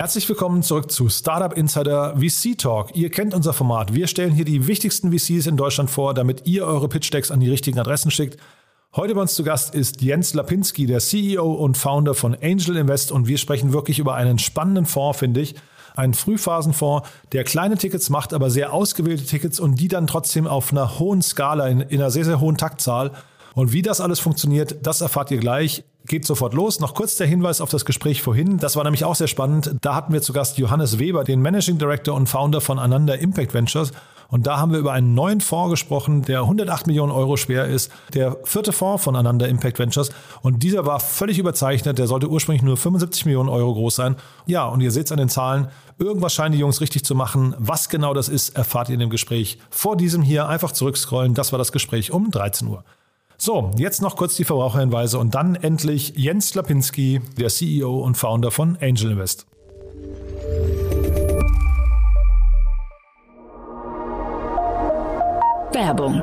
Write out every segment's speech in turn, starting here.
Herzlich willkommen zurück zu Startup Insider VC Talk. Ihr kennt unser Format. Wir stellen hier die wichtigsten VCs in Deutschland vor, damit ihr eure Pitch Decks an die richtigen Adressen schickt. Heute bei uns zu Gast ist Jens Lapinski, der CEO und Founder von Angel Invest und wir sprechen wirklich über einen spannenden Fonds, finde ich. Einen Frühphasenfonds, der kleine Tickets macht, aber sehr ausgewählte Tickets und die dann trotzdem auf einer hohen Skala, in, in einer sehr, sehr hohen Taktzahl. Und wie das alles funktioniert, das erfahrt ihr gleich. Geht sofort los. Noch kurz der Hinweis auf das Gespräch vorhin. Das war nämlich auch sehr spannend. Da hatten wir zu Gast Johannes Weber, den Managing Director und Founder von Ananda Impact Ventures. Und da haben wir über einen neuen Fonds gesprochen, der 108 Millionen Euro schwer ist. Der vierte Fonds von Ananda Impact Ventures. Und dieser war völlig überzeichnet. Der sollte ursprünglich nur 75 Millionen Euro groß sein. Ja, und ihr seht es an den Zahlen. Irgendwas scheinen die Jungs richtig zu machen. Was genau das ist, erfahrt ihr in dem Gespräch. Vor diesem hier einfach zurückscrollen. Das war das Gespräch um 13 Uhr. So, jetzt noch kurz die Verbraucherhinweise und dann endlich Jens Lapinski, der CEO und Founder von Angel Invest. Werbung.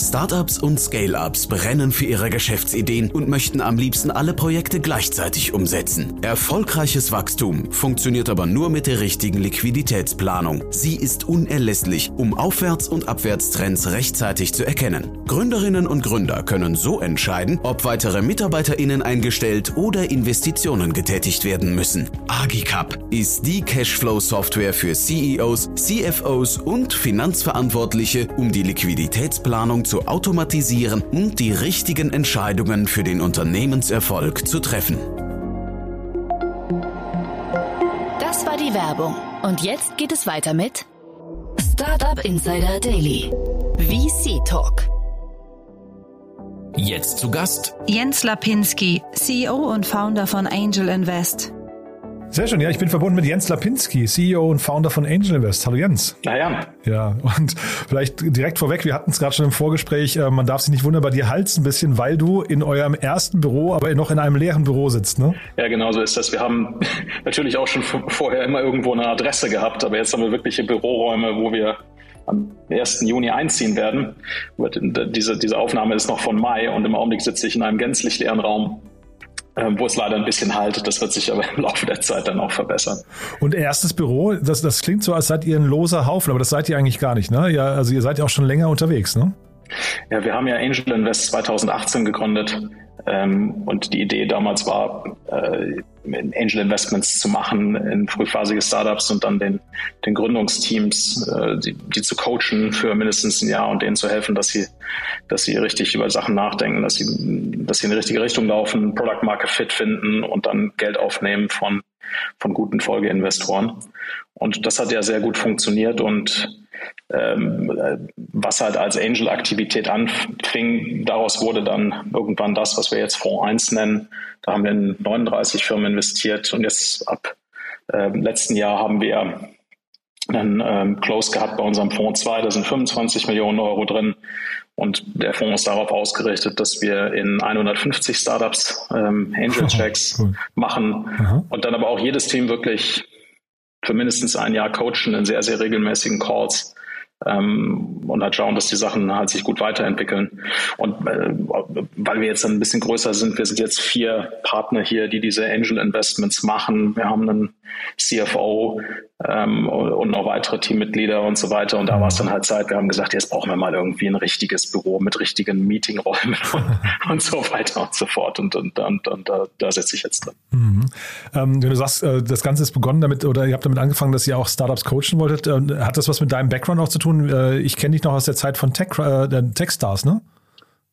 Startups und Scale-ups brennen für ihre Geschäftsideen und möchten am liebsten alle Projekte gleichzeitig umsetzen. Erfolgreiches Wachstum funktioniert aber nur mit der richtigen Liquiditätsplanung. Sie ist unerlässlich, um Aufwärts- und Abwärtstrends rechtzeitig zu erkennen. Gründerinnen und Gründer können so entscheiden, ob weitere MitarbeiterInnen eingestellt oder Investitionen getätigt werden müssen. Agicap ist die Cashflow-Software für CEOs, CFOs und Finanzverantwortliche, um die Liquiditätsplanung zu automatisieren und die richtigen Entscheidungen für den Unternehmenserfolg zu treffen. Das war die Werbung. Und jetzt geht es weiter mit Startup Insider Daily. VC Talk. Jetzt zu Gast Jens Lapinski, CEO und Founder von Angel Invest. Sehr schön, ja, ich bin verbunden mit Jens Lapinski, CEO und Founder von Angel Invest. Hallo Jens. Na ja. Ja, und vielleicht direkt vorweg, wir hatten es gerade schon im Vorgespräch, äh, man darf sich nicht wundern, bei dir halt's ein bisschen, weil du in eurem ersten Büro, aber noch in einem leeren Büro sitzt, ne? Ja, genau so ist das. Wir haben natürlich auch schon vorher immer irgendwo eine Adresse gehabt, aber jetzt haben wir wirkliche Büroräume, wo wir am 1. Juni einziehen werden. Diese, diese Aufnahme ist noch von Mai und im Augenblick sitze ich in einem gänzlich leeren Raum wo es leider ein bisschen halt. Das wird sich aber im Laufe der Zeit dann auch verbessern. Und erstes Büro, das, das klingt so, als seid ihr ein loser Haufen, aber das seid ihr eigentlich gar nicht, ne? Ja, also ihr seid ja auch schon länger unterwegs, ne? Ja, wir haben ja Angel Invest 2018 gegründet ähm, und die Idee damals war, äh, Angel Investments zu machen in frühphasige Startups und dann den, den Gründungsteams, äh, die, die zu coachen für mindestens ein Jahr und denen zu helfen, dass sie, dass sie richtig über Sachen nachdenken, dass sie, dass sie in die richtige Richtung laufen, Product Market Fit finden und dann Geld aufnehmen von, von guten Folgeinvestoren. Und das hat ja sehr gut funktioniert und ähm, was halt als Angel-Aktivität anfing, daraus wurde dann irgendwann das, was wir jetzt Fonds 1 nennen. Da haben wir in 39 Firmen investiert und jetzt ab äh, letzten Jahr haben wir einen ähm, Close gehabt bei unserem Fonds 2, da sind 25 Millionen Euro drin. Und der Fonds ist darauf ausgerichtet, dass wir in 150 Startups ähm, Angel Checks oh, cool. machen Aha. und dann aber auch jedes Team wirklich für mindestens ein Jahr coachen in sehr, sehr regelmäßigen Calls ähm, und halt schauen, dass die Sachen halt sich gut weiterentwickeln. Und äh, weil wir jetzt ein bisschen größer sind, wir sind jetzt vier Partner hier, die diese Angel Investments machen. Wir haben einen CFO ähm, und noch weitere Teammitglieder und so weiter. Und da war es dann halt Zeit, wir haben gesagt, jetzt brauchen wir mal irgendwie ein richtiges Büro mit richtigen Meetingräumen und, und so weiter und so fort. Und, und, und, und da, da setze ich jetzt drin. Mhm. Ähm, du sagst, äh, das Ganze ist begonnen damit, oder ihr habt damit angefangen, dass ihr auch Startups coachen wolltet. Äh, hat das was mit deinem Background auch zu tun? Äh, ich kenne dich noch aus der Zeit von Tech, äh, Techstars, ne?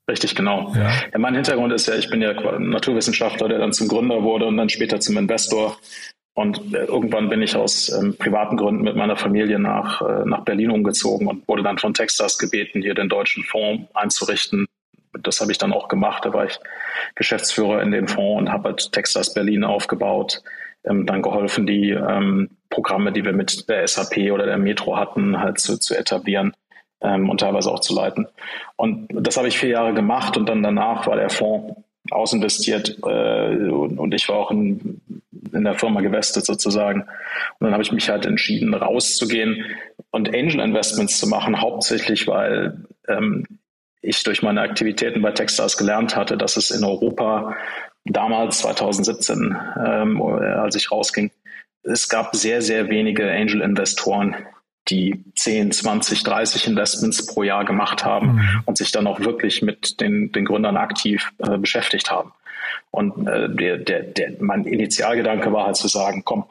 Richtig, genau. Ja. ja. mein Hintergrund ist ja, ich bin ja Naturwissenschaftler, der dann zum Gründer wurde und dann später zum Investor. Und äh, irgendwann bin ich aus ähm, privaten Gründen mit meiner Familie nach, äh, nach Berlin umgezogen und wurde dann von Texas gebeten, hier den deutschen Fonds einzurichten. das habe ich dann auch gemacht. Da war ich Geschäftsführer in dem Fonds und habe halt Texas Berlin aufgebaut, ähm, dann geholfen, die ähm, Programme, die wir mit der SAP oder der Metro hatten, halt zu, zu etablieren ähm, und teilweise auch zu leiten. Und das habe ich vier Jahre gemacht und dann danach war der Fonds ausinvestiert äh, und, und ich war auch in, in der Firma gewestet sozusagen. Und dann habe ich mich halt entschieden, rauszugehen und Angel Investments zu machen, hauptsächlich weil ähm, ich durch meine Aktivitäten bei Techstars gelernt hatte, dass es in Europa damals 2017, ähm, als ich rausging, es gab sehr, sehr wenige Angel-Investoren, die 10, 20, 30 Investments pro Jahr gemacht haben mhm. und sich dann auch wirklich mit den, den Gründern aktiv äh, beschäftigt haben. Und äh, der, der, der, mein Initialgedanke war halt zu sagen, komm,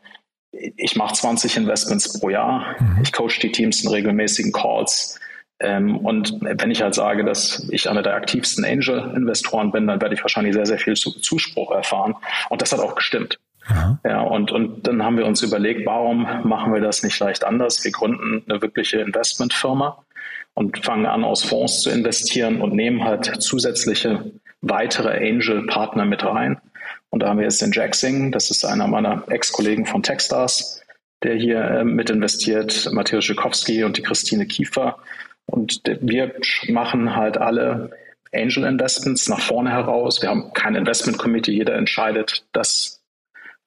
ich mache 20 Investments pro Jahr, mhm. ich coach die Teams in regelmäßigen Calls. Ähm, und wenn ich halt sage, dass ich einer der aktivsten Angel-Investoren bin, dann werde ich wahrscheinlich sehr, sehr viel Zuspruch erfahren. Und das hat auch gestimmt. Aha. Ja, und, und dann haben wir uns überlegt, warum machen wir das nicht leicht anders? Wir gründen eine wirkliche Investmentfirma und fangen an, aus Fonds zu investieren und nehmen halt zusätzliche weitere Angel-Partner mit rein. Und da haben wir jetzt den Jack Singh, das ist einer meiner Ex-Kollegen von Techstars, der hier äh, mit investiert, Matthias Schikowski und die Christine Kiefer. Und wir machen halt alle Angel Investments nach vorne heraus. Wir haben kein Investment Committee, jeder entscheidet das,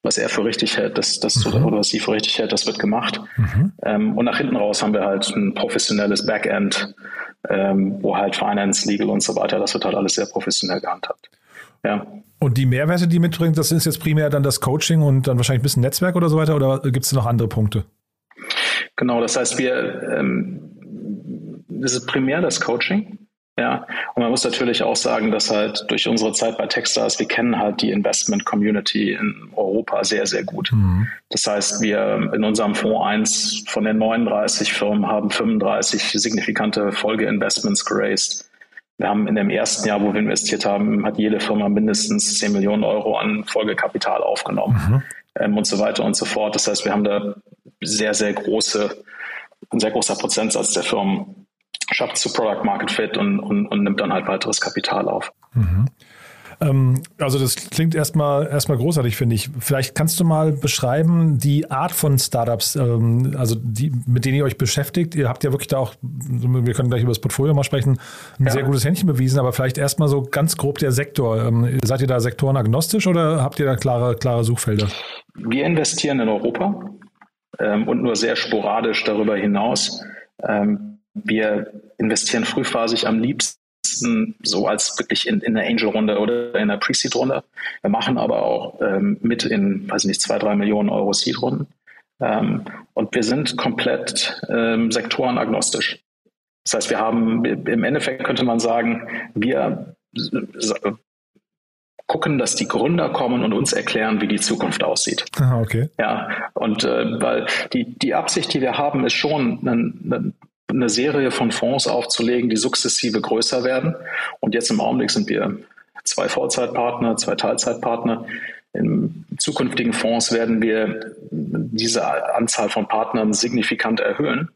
was er für richtig hält, das, das mhm. oder was sie für richtig hält, das wird gemacht. Mhm. Ähm, und nach hinten raus haben wir halt ein professionelles Backend, ähm, wo halt Finance, Legal und so weiter, das wird halt alles sehr professionell gehandhabt. Ja. Und die Mehrwerte, die mitbringt, das ist jetzt primär dann das Coaching und dann wahrscheinlich ein bisschen Netzwerk oder so weiter oder gibt es noch andere Punkte? Genau, das heißt, wir, ähm, das ist primär das Coaching. Ja, und man muss natürlich auch sagen, dass halt durch unsere Zeit bei Techstars, wir kennen halt die Investment Community in Europa sehr, sehr gut. Mhm. Das heißt, wir in unserem Fonds 1 von den 39 Firmen haben 35 signifikante Folgeinvestments geraced. Wir haben in dem ersten Jahr, wo wir investiert haben, hat jede Firma mindestens 10 Millionen Euro an Folgekapital aufgenommen mhm. ähm, und so weiter und so fort. Das heißt, wir haben da sehr, sehr große, ein sehr großer Prozentsatz der Firmen schafft zu Product Market Fit und, und, und nimmt dann halt weiteres Kapital auf. Mhm. Ähm, also das klingt erstmal erstmal großartig, finde ich. Vielleicht kannst du mal beschreiben die Art von Startups, ähm, also die, mit denen ihr euch beschäftigt. Ihr habt ja wirklich da auch, wir können gleich über das Portfolio mal sprechen, ein ja. sehr gutes Händchen bewiesen, aber vielleicht erstmal so ganz grob der Sektor. Ähm, seid ihr da sektorenagnostisch oder habt ihr da klare, klare Suchfelder? Wir investieren in Europa ähm, und nur sehr sporadisch darüber hinaus. Ähm, wir investieren frühphasig am liebsten so als wirklich in, in der Angel-Runde oder in der Pre-Seed-Runde. Wir machen aber auch ähm, mit in, weiß nicht, zwei, drei Millionen Euro Seed-Runden. Ähm, und wir sind komplett ähm, sektorenagnostisch. Das heißt, wir haben im Endeffekt könnte man sagen, wir gucken, dass die Gründer kommen und uns erklären, wie die Zukunft aussieht. Aha, okay. Ja, und äh, weil die, die Absicht, die wir haben, ist schon, einen, einen eine Serie von Fonds aufzulegen, die sukzessive größer werden. Und jetzt im Augenblick sind wir zwei Vollzeitpartner, zwei Teilzeitpartner. In zukünftigen Fonds werden wir diese Anzahl von Partnern signifikant erhöhen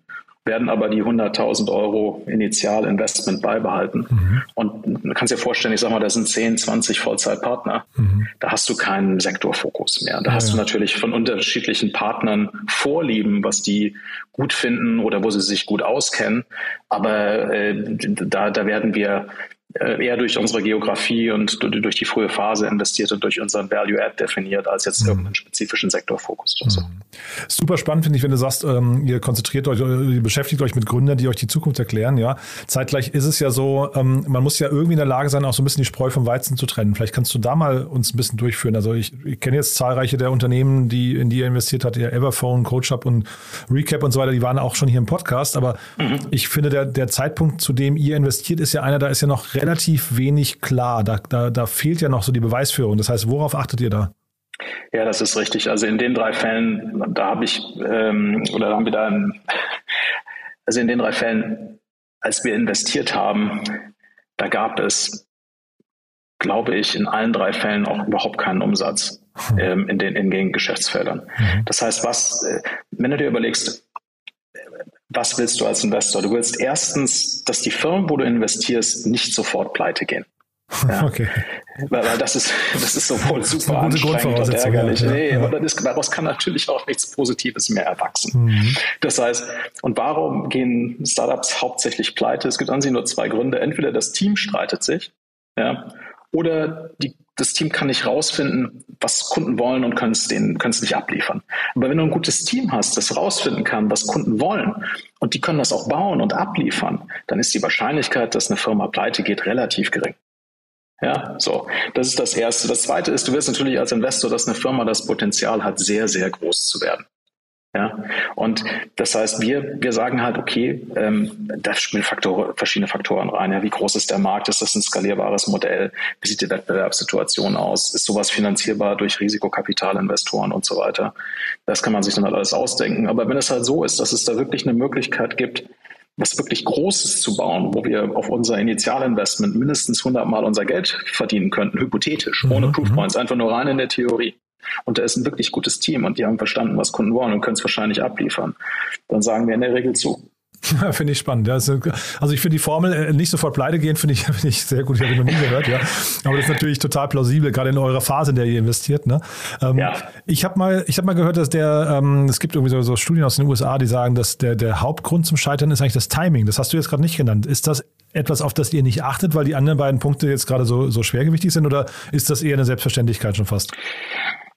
werden aber die 100.000 Euro Initialinvestment beibehalten. Mhm. Und du kannst dir vorstellen, ich sag mal, da sind 10, 20 Vollzeitpartner. Mhm. Da hast du keinen Sektorfokus mehr. Da ja, hast du natürlich von unterschiedlichen Partnern Vorlieben, was die gut finden oder wo sie sich gut auskennen. Aber äh, da, da werden wir eher durch unsere Geografie und durch die frühe Phase investiert und durch unseren Value Add definiert, als jetzt mhm. irgendeinen spezifischen Sektorfokus oder so. Mhm. Super spannend finde ich, wenn du sagst, ähm, ihr konzentriert euch, ihr beschäftigt euch mit Gründern, die euch die Zukunft erklären. Ja, zeitgleich ist es ja so, ähm, man muss ja irgendwie in der Lage sein, auch so ein bisschen die Spreu vom Weizen zu trennen. Vielleicht kannst du da mal uns ein bisschen durchführen. Also ich, ich kenne jetzt zahlreiche der Unternehmen, die in die ihr investiert habt, ja Everphone, CoachUp und Recap und so weiter. Die waren auch schon hier im Podcast, aber mhm. ich finde der der Zeitpunkt, zu dem ihr investiert, ist ja einer, da ist ja noch relativ wenig klar. Da, da, da fehlt ja noch so die Beweisführung. Das heißt, worauf achtet ihr da? Ja, das ist richtig. Also in den drei Fällen, da habe ich, ähm, oder da haben wir da, also in den drei Fällen, als wir investiert haben, da gab es, glaube ich, in allen drei Fällen auch überhaupt keinen Umsatz hm. ähm, in, den, in den Geschäftsfeldern. Mhm. Das heißt, was, äh, wenn du dir überlegst, was willst du als Investor? Du willst erstens, dass die Firmen, wo du investierst, nicht sofort pleite gehen. Ja. Okay. Weil, weil, das ist, das ist sowohl super anstrengend und ärgerlich. Ja, nee, ja. aber das, daraus kann natürlich auch nichts Positives mehr erwachsen. Mhm. Das heißt, und warum gehen Startups hauptsächlich pleite? Es gibt an sich nur zwei Gründe. Entweder das Team streitet sich, ja, oder die, das Team kann nicht rausfinden, was Kunden wollen und können es denen, können es nicht abliefern. Aber wenn du ein gutes Team hast, das rausfinden kann, was Kunden wollen und die können das auch bauen und abliefern, dann ist die Wahrscheinlichkeit, dass eine Firma pleite geht, relativ gering. Ja, so. Das ist das Erste. Das Zweite ist, du wirst natürlich als Investor, dass eine Firma das Potenzial hat, sehr, sehr groß zu werden. Ja, und das heißt, wir, wir sagen halt, okay, ähm, da spielen Faktor, verschiedene Faktoren rein. Ja, wie groß ist der Markt? Ist das ein skalierbares Modell? Wie sieht die Wettbewerbssituation aus? Ist sowas finanzierbar durch Risikokapitalinvestoren und so weiter? Das kann man sich dann halt alles ausdenken. Aber wenn es halt so ist, dass es da wirklich eine Möglichkeit gibt, was wirklich Großes zu bauen, wo wir auf unser Initialinvestment mindestens 100 Mal unser Geld verdienen könnten, hypothetisch, ohne mhm. Proofpoints, einfach nur rein in der Theorie. Und da ist ein wirklich gutes Team und die haben verstanden, was Kunden wollen und können es wahrscheinlich abliefern. Dann sagen wir in der Regel zu. Ja, finde ich spannend. Ja, also ich finde die Formel äh, nicht sofort pleite gehen, finde ich, find ich sehr gut. Ich habe noch nie gehört, ja. Aber das ist natürlich total plausibel, gerade in eurer Phase, in der ihr investiert. Ne? Ähm, ja. Ich habe mal, ich habe mal gehört, dass der, ähm, es gibt irgendwie so, so, Studien aus den USA, die sagen, dass der, der Hauptgrund zum Scheitern ist eigentlich das Timing. Das hast du jetzt gerade nicht genannt. Ist das etwas, auf das ihr nicht achtet, weil die anderen beiden Punkte jetzt gerade so, so schwergewichtig sind, oder ist das eher eine Selbstverständlichkeit schon fast?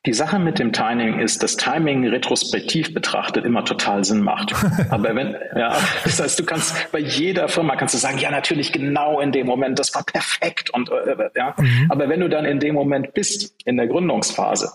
Die Sache mit dem Timing ist, dass Timing retrospektiv betrachtet immer total Sinn macht. Aber wenn, ja, das heißt, du kannst bei jeder Firma kannst du sagen, ja, natürlich genau in dem Moment, das war perfekt und, äh, ja. Mhm. Aber wenn du dann in dem Moment bist, in der Gründungsphase,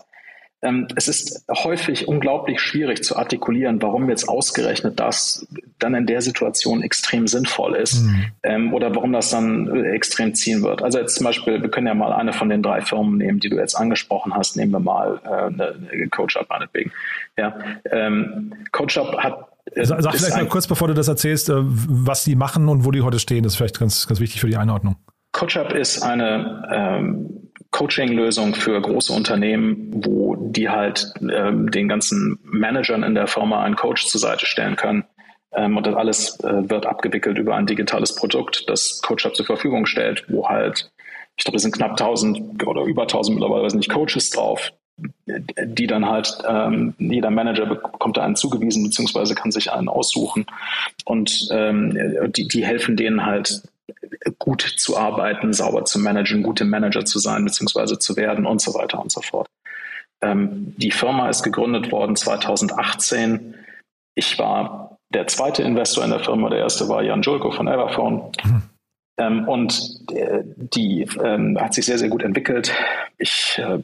es ist häufig unglaublich schwierig zu artikulieren, warum jetzt ausgerechnet das dann in der Situation extrem sinnvoll ist mhm. ähm, oder warum das dann äh, extrem ziehen wird. Also jetzt zum Beispiel, wir können ja mal eine von den drei Firmen nehmen, die du jetzt angesprochen hast. Nehmen wir mal äh, eine, eine CoachUp meinetwegen. Ja, ähm, CoachUp hat äh, Sag vielleicht mal kurz, bevor du das erzählst, äh, was die machen und wo die heute stehen. Das ist vielleicht ganz, ganz wichtig für die Einordnung. CoachUp ist eine ähm, Coaching-Lösung für große Unternehmen, wo die halt ähm, den ganzen Managern in der Firma einen Coach zur Seite stellen können. Ähm, und das alles äh, wird abgewickelt über ein digitales Produkt, das CoachUp zur Verfügung stellt, wo halt, ich glaube, es sind knapp 1000 oder über 1000 mittlerweile nicht Coaches drauf, die dann halt, ähm, jeder Manager bekommt da einen zugewiesen, beziehungsweise kann sich einen aussuchen. Und ähm, die, die helfen denen halt gut zu arbeiten, sauber zu managen, gute Manager zu sein bzw. zu werden und so weiter und so fort. Ähm, die Firma ist gegründet worden 2018. Ich war der zweite Investor in der Firma. Der erste war Jan Julko von Everphone. Mhm. Ähm, und äh, die ähm, hat sich sehr, sehr gut entwickelt. Ich äh,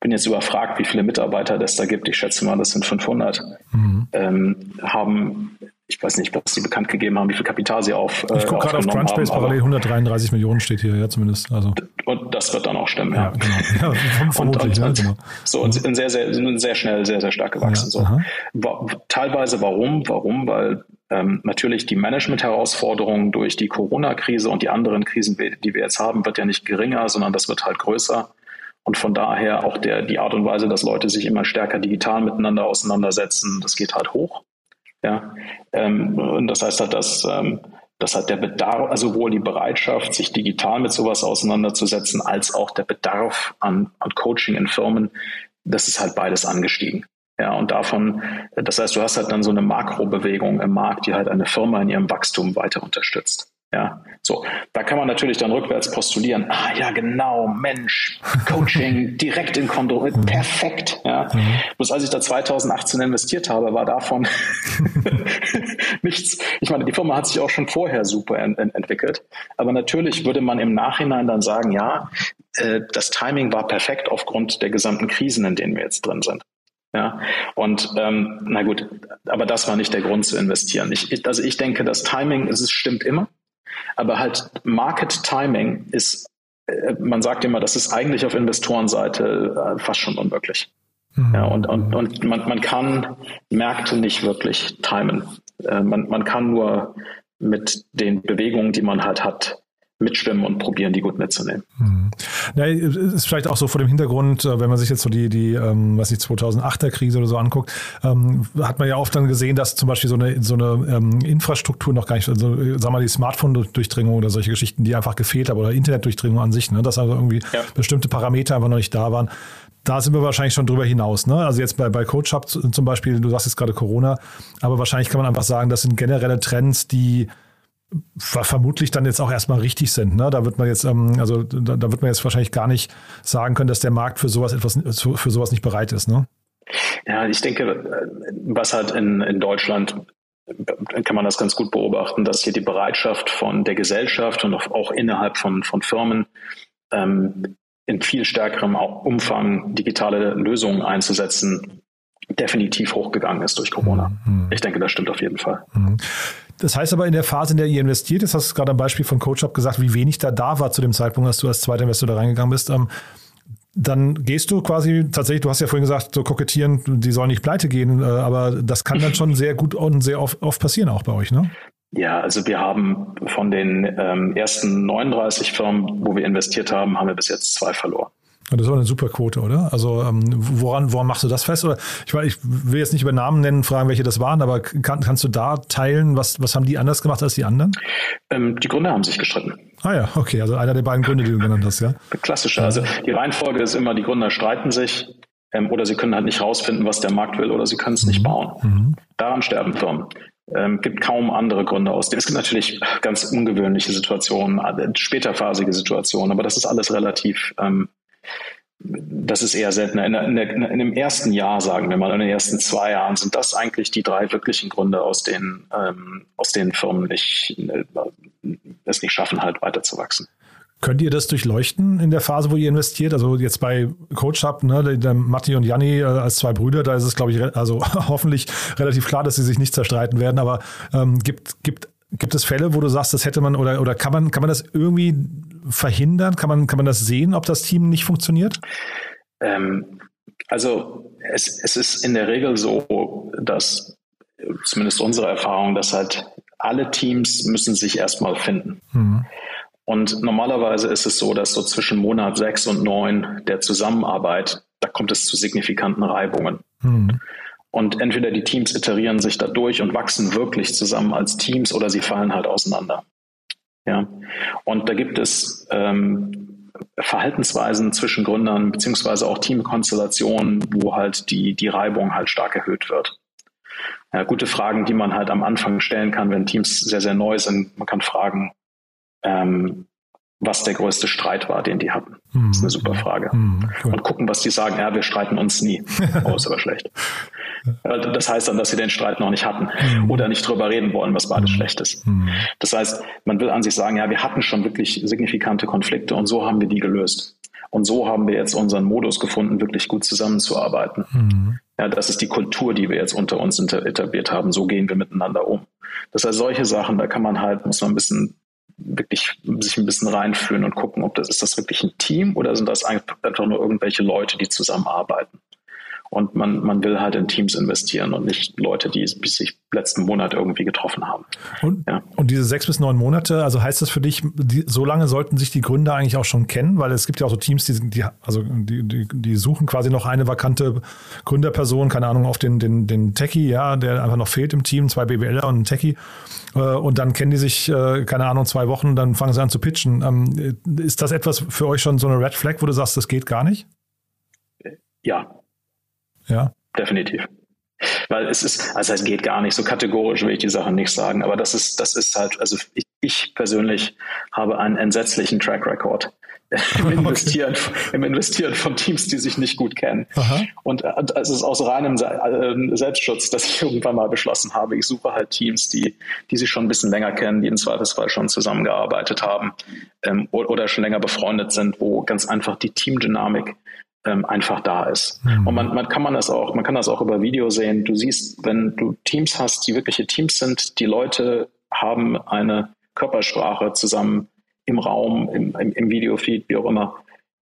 bin jetzt überfragt, wie viele Mitarbeiter das da gibt. Ich schätze mal, das sind 500. Mhm. Ähm, haben ich weiß nicht, was sie bekannt gegeben haben, wie viel Kapital sie auf. Ich gucke äh, gerade auf Crunchbase parallel 133 Millionen steht hier, ja, zumindest. Also. Und das wird dann auch stimmen, ja. ja genau. Ja, vermutlich, und, und, ja, genau. So, und sind sehr, sehr, sind sehr schnell, sehr, sehr stark gewachsen. Ja, so. Teilweise warum? Warum? Weil ähm, natürlich die Management-Herausforderungen durch die Corona-Krise und die anderen Krisen, die wir jetzt haben, wird ja nicht geringer, sondern das wird halt größer. Und von daher auch der, die Art und Weise, dass Leute sich immer stärker digital miteinander auseinandersetzen, das geht halt hoch. Ja, ähm, und das heißt halt, dass, ähm, dass halt der Bedarf, also sowohl die Bereitschaft, sich digital mit sowas auseinanderzusetzen, als auch der Bedarf an, an Coaching in Firmen, das ist halt beides angestiegen. Ja, und davon, das heißt, du hast halt dann so eine Makrobewegung im Markt, die halt eine Firma in ihrem Wachstum weiter unterstützt. Ja, so. Da kann man natürlich dann rückwärts postulieren. Ah, ja, genau, Mensch, Coaching direkt in Konto, mhm. perfekt. Ja. Mhm. Bloß als ich da 2018 investiert habe, war davon nichts. Ich meine, die Firma hat sich auch schon vorher super ent entwickelt. Aber natürlich würde man im Nachhinein dann sagen, ja, äh, das Timing war perfekt aufgrund der gesamten Krisen, in denen wir jetzt drin sind. Ja, und ähm, na gut, aber das war nicht der Grund zu investieren. Ich, ich, also ich denke, das Timing, es stimmt immer. Aber halt Market Timing ist, äh, man sagt immer, das ist eigentlich auf Investorenseite äh, fast schon unmöglich. Mhm. Ja, und und, und man, man kann Märkte nicht wirklich timen. Äh, man, man kann nur mit den Bewegungen, die man halt hat, mitschwimmen und probieren, die gut mitzunehmen. Mhm. Na, ist vielleicht auch so vor dem Hintergrund, äh, wenn man sich jetzt so die, die ähm, was ich 2008er Krise oder so anguckt, ähm, hat man ja oft dann gesehen, dass zum Beispiel so eine, so eine ähm, Infrastruktur noch gar nicht, also sagen wir mal die Smartphone-Durchdringung oder solche Geschichten, die einfach gefehlt haben oder Internetdurchdringung an sich, ne, dass also irgendwie ja. bestimmte Parameter einfach noch nicht da waren. Da sind wir wahrscheinlich schon drüber hinaus. Ne? Also jetzt bei, bei CoachUp zum Beispiel, du sagst jetzt gerade Corona, aber wahrscheinlich kann man einfach sagen, das sind generelle Trends, die vermutlich dann jetzt auch erstmal richtig sind. Ne? Da wird man jetzt, ähm, also da, da, wird man jetzt wahrscheinlich gar nicht sagen können, dass der Markt für sowas etwas für sowas nicht bereit ist. Ne? Ja, ich denke, was halt in, in Deutschland kann man das ganz gut beobachten, dass hier die Bereitschaft von der Gesellschaft und auch innerhalb von, von Firmen ähm, in viel stärkerem Umfang digitale Lösungen einzusetzen, definitiv hochgegangen ist durch Corona. Mhm. Ich denke, das stimmt auf jeden Fall. Mhm. Das heißt aber in der Phase, in der ihr investiert, das hast du gerade am Beispiel von CoachUp gesagt, wie wenig da da war zu dem Zeitpunkt, als du als zweiter Investor da reingegangen bist. Ähm, dann gehst du quasi tatsächlich, du hast ja vorhin gesagt, so kokettieren, die sollen nicht pleite gehen, äh, aber das kann dann schon sehr gut und sehr oft, oft passieren auch bei euch, ne? Ja, also wir haben von den ähm, ersten 39 Firmen, wo wir investiert haben, haben wir bis jetzt zwei verloren. Das ist aber eine super Quote, oder? Also ähm, woran, woran machst du das fest? Oder ich, ich will jetzt nicht über Namen nennen, fragen, welche das waren, aber kann, kannst du da teilen, was, was haben die anders gemacht als die anderen? Ähm, die Gründer haben sich gestritten. Ah ja, okay, also einer der beiden Gründe, die du genannt hast, ja. Klassischer. Also die Reihenfolge ist immer, die Gründer streiten sich ähm, oder sie können halt nicht rausfinden, was der Markt will oder sie können es mhm. nicht bauen. Mhm. Daran sterben Firmen. Ähm, gibt kaum andere Gründe aus. Es gibt natürlich ganz ungewöhnliche Situationen, äh, späterphasige Situationen, aber das ist alles relativ ähm, das ist eher seltener. In, in, in, dem ersten Jahr, sagen wir mal, in den ersten zwei Jahren sind das eigentlich die drei wirklichen Gründe, aus denen, ähm, aus denen Firmen nicht, äh, es nicht schaffen, halt weiterzuwachsen. Könnt ihr das durchleuchten in der Phase, wo ihr investiert? Also jetzt bei CoachUp, ne, der, der Matti und Janni äh, als zwei Brüder, da ist es, glaube ich, also hoffentlich relativ klar, dass sie sich nicht zerstreiten werden. Aber ähm, gibt, gibt Gibt es Fälle, wo du sagst, das hätte man oder, oder kann man, kann man das irgendwie verhindern? Kann man, kann man das sehen, ob das Team nicht funktioniert? Ähm, also es, es ist in der Regel so, dass zumindest unsere Erfahrung, dass halt alle Teams müssen sich erstmal finden. Mhm. Und normalerweise ist es so, dass so zwischen Monat sechs und neun der Zusammenarbeit, da kommt es zu signifikanten Reibungen. Mhm. Und entweder die Teams iterieren sich da durch und wachsen wirklich zusammen als Teams oder sie fallen halt auseinander. Ja. Und da gibt es ähm, Verhaltensweisen zwischen Gründern beziehungsweise auch Teamkonstellationen, wo halt die, die Reibung halt stark erhöht wird. Ja, gute Fragen, die man halt am Anfang stellen kann, wenn Teams sehr, sehr neu sind. Man kann fragen, ähm, was der größte Streit war, den die hatten. Das ist eine super Frage. Mhm, cool. Und gucken, was die sagen. Ja, wir streiten uns nie. Oh, ist aber schlecht. Das heißt dann, dass sie den Streit noch nicht hatten mhm. oder nicht drüber reden wollen, was beides mhm. schlecht ist. Mhm. Das heißt, man will an sich sagen, ja, wir hatten schon wirklich signifikante Konflikte und so haben wir die gelöst. Und so haben wir jetzt unseren Modus gefunden, wirklich gut zusammenzuarbeiten. Mhm. Ja, das ist die Kultur, die wir jetzt unter uns etabliert haben. So gehen wir miteinander um. Das heißt, solche Sachen, da kann man halt, muss man ein bisschen wirklich sich ein bisschen reinfühlen und gucken, ob das ist das wirklich ein Team oder sind das einfach nur irgendwelche Leute, die zusammenarbeiten. Und man, man will halt in Teams investieren und nicht Leute, die sich letzten Monat irgendwie getroffen haben. Und, ja. und diese sechs bis neun Monate, also heißt das für dich, die, so lange sollten sich die Gründer eigentlich auch schon kennen? Weil es gibt ja auch so Teams, die, die, also die, die, die suchen quasi noch eine vakante Gründerperson, keine Ahnung, auf den, den, den Techie, ja, der einfach noch fehlt im Team, zwei BWLer und ein Techie. Äh, und dann kennen die sich, äh, keine Ahnung, zwei Wochen, dann fangen sie an zu pitchen. Ähm, ist das etwas für euch schon so eine Red Flag, wo du sagst, das geht gar nicht? Ja, ja. Definitiv. Weil es ist, also es geht gar nicht, so kategorisch will ich die Sachen nicht sagen, aber das ist, das ist halt, also ich, ich persönlich habe einen entsetzlichen Track Record im Investieren, okay. im Investieren von Teams, die sich nicht gut kennen. Aha. Und es ist aus reinem äh, Selbstschutz, dass ich irgendwann mal beschlossen habe, ich suche halt Teams, die, die sich schon ein bisschen länger kennen, die im Zweifelsfall schon zusammengearbeitet haben ähm, oder schon länger befreundet sind, wo ganz einfach die Teamdynamik ähm, einfach da ist. Mhm. Und man, man kann man das auch, man kann das auch über Video sehen. Du siehst, wenn du Teams hast, die wirkliche Teams sind, die Leute haben eine Körpersprache zusammen im Raum, im, im, im Videofeed, wie auch immer,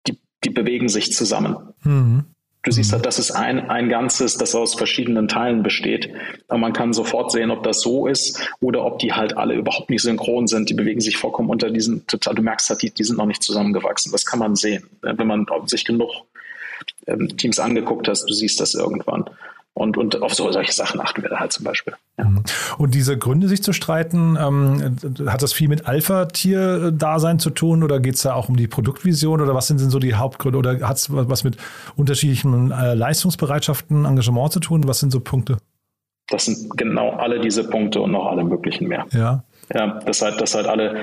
die, die bewegen sich zusammen. Mhm. Du siehst halt, das ist ein, ein Ganzes, das aus verschiedenen Teilen besteht. Aber man kann sofort sehen, ob das so ist oder ob die halt alle überhaupt nicht synchron sind. Die bewegen sich vollkommen unter diesen, total, du merkst halt, die, die sind noch nicht zusammengewachsen. Das kann man sehen. Wenn man sich genug ähm, Teams angeguckt hast, du siehst das irgendwann. Und, und auf so, solche Sachen achten wir da halt zum Beispiel. Ja. Mhm. Und diese Gründe, sich zu streiten, ähm, hat das viel mit Alpha-Tier-Dasein zu tun oder geht es da auch um die Produktvision oder was sind denn so die Hauptgründe oder hat es was mit unterschiedlichen äh, Leistungsbereitschaften, Engagement zu tun? Was sind so Punkte? Das sind genau alle diese Punkte und noch alle möglichen mehr. Ja. Ja, dass halt, dass halt alle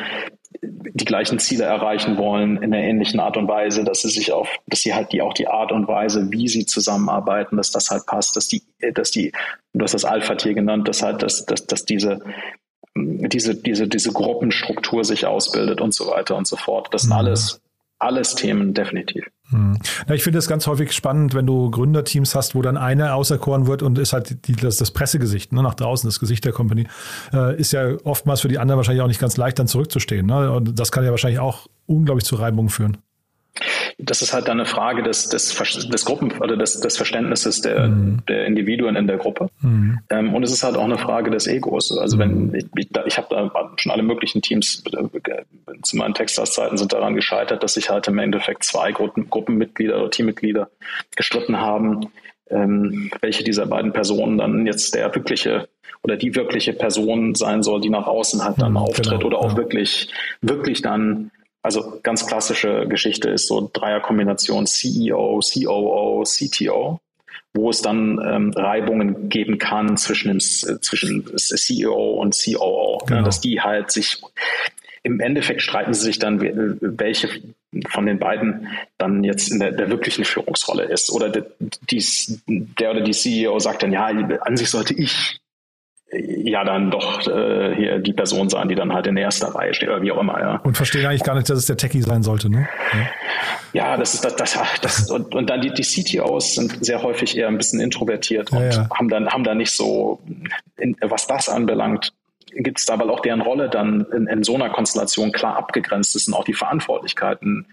die gleichen Ziele erreichen wollen in einer ähnlichen Art und Weise, dass sie sich auf, dass sie halt die auch die Art und Weise, wie sie zusammenarbeiten, dass das halt passt, dass die, dass die, du hast das Alpha-Tier genannt, dass halt, dass, dass, dass diese, diese, diese, diese Gruppenstruktur sich ausbildet und so weiter und so fort. Das sind mhm. alles alles Themen, definitiv. Hm. Ja, ich finde es ganz häufig spannend, wenn du Gründerteams hast, wo dann einer auserkoren wird und ist halt die, das, das Pressegesicht ne, nach draußen, das Gesicht der Company, äh, ist ja oftmals für die anderen wahrscheinlich auch nicht ganz leicht, dann zurückzustehen. Ne? Und das kann ja wahrscheinlich auch unglaublich zu Reibungen führen das ist halt dann eine Frage des, des, des Gruppen oder des, des Verständnisses der, mhm. der Individuen in der Gruppe. Mhm. Ähm, und es ist halt auch eine Frage des Egos. Also wenn mhm. ich, ich, ich habe da schon alle möglichen Teams äh, zu meinen Textas-Zeiten sind daran gescheitert, dass sich halt im Endeffekt zwei Gruppen, Gruppenmitglieder oder Teammitglieder gestritten haben, ähm, welche dieser beiden Personen dann jetzt der wirkliche oder die wirkliche Person sein soll, die nach außen halt dann mhm, auftritt genau, oder auch ja. wirklich, wirklich dann also ganz klassische Geschichte ist so Dreierkombination CEO, COO, CTO, wo es dann ähm, Reibungen geben kann zwischen dem zwischen CEO und COO, genau. ne, dass die halt sich im Endeffekt streiten sie sich dann, welche von den beiden dann jetzt in der, der wirklichen Führungsrolle ist. Oder der, die, der oder die CEO sagt dann, ja, an sich sollte ich ja dann doch äh, hier die Person sein, die dann halt in erster Reihe steht oder wie auch immer, ja. Und verstehen eigentlich gar nicht, dass es der Techie sein sollte, ne? Ja, ja das ist das, das, das und, und dann die, die CTOs sind sehr häufig eher ein bisschen introvertiert und ja, haben dann haben da nicht so, in, was das anbelangt, gibt es da, weil auch deren Rolle dann in, in so einer Konstellation klar abgegrenzt ist und auch die Verantwortlichkeiten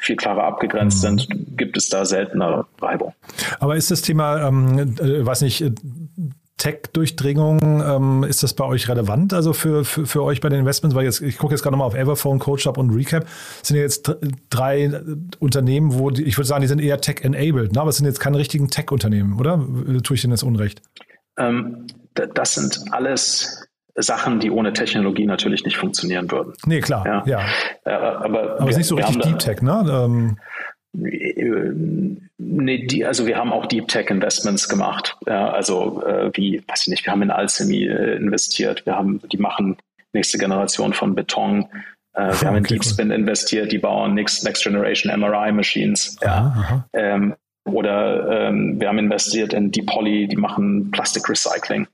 viel klarer abgegrenzt mhm. sind, gibt es da seltener Reibung. Aber ist das Thema, ähm, äh, weiß nicht, Tech-Durchdringung, ähm, ist das bei euch relevant, also für, für, für euch bei den Investments? Weil jetzt, ich gucke jetzt gerade nochmal auf Everphone, CoachUp und Recap. Das sind ja jetzt drei Unternehmen, wo die, ich würde sagen, die sind eher Tech-enabled, ne? aber es sind jetzt keine richtigen Tech-Unternehmen, oder? Tue ich denen jetzt Unrecht? Ähm, das sind alles Sachen, die ohne Technologie natürlich nicht funktionieren würden. Nee, klar, ja. ja. Äh, aber aber es ist nicht so richtig Deep Tech, ne? Ähm, Nee, die, also wir haben auch Deep Tech Investments gemacht. Ja, also äh, wie, weiß ich nicht, wir haben in Alchemy äh, investiert, wir haben, die machen nächste Generation von Beton. Äh, wir haben in Deepspin cool. investiert, die bauen Next, Next Generation MRI Machines. Ja. Ähm, oder ähm, wir haben investiert in Deep Poly, die machen Plastic Recycling.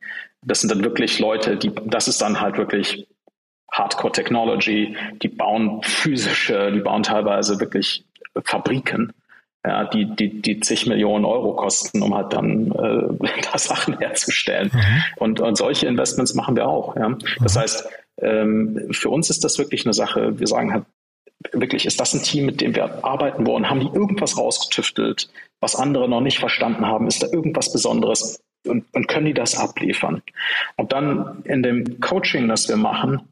Das sind dann wirklich Leute, die, das ist dann halt wirklich Hardcore Technology, die bauen physische, die bauen teilweise wirklich Fabriken, ja, die, die, die zig Millionen Euro kosten, um halt dann äh, da Sachen herzustellen. Mhm. Und, und solche Investments machen wir auch. Ja. Das mhm. heißt, ähm, für uns ist das wirklich eine Sache, wir sagen halt, wirklich, ist das ein Team, mit dem wir arbeiten wollen? Haben die irgendwas rausgetüftelt, was andere noch nicht verstanden haben? Ist da irgendwas Besonderes? Und, und können die das abliefern? Und dann in dem Coaching, das wir machen,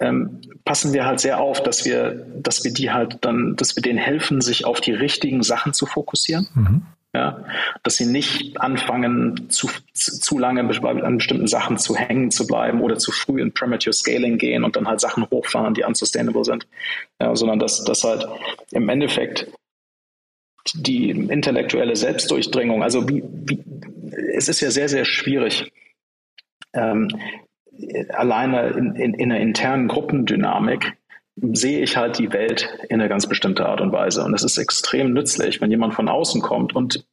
ähm, passen wir halt sehr auf, dass wir, dass wir die halt dann, dass wir denen helfen, sich auf die richtigen Sachen zu fokussieren. Mhm. Ja, dass sie nicht anfangen, zu, zu lange an bestimmten Sachen zu hängen zu bleiben oder zu früh in Premature Scaling gehen und dann halt Sachen hochfahren, die unsustainable sind. Ja, sondern dass, dass halt im Endeffekt die intellektuelle Selbstdurchdringung, also wie, wie, es ist ja sehr, sehr schwierig, ähm, alleine in, in, in einer internen Gruppendynamik sehe ich halt die Welt in einer ganz bestimmte Art und Weise. Und es ist extrem nützlich, wenn jemand von außen kommt und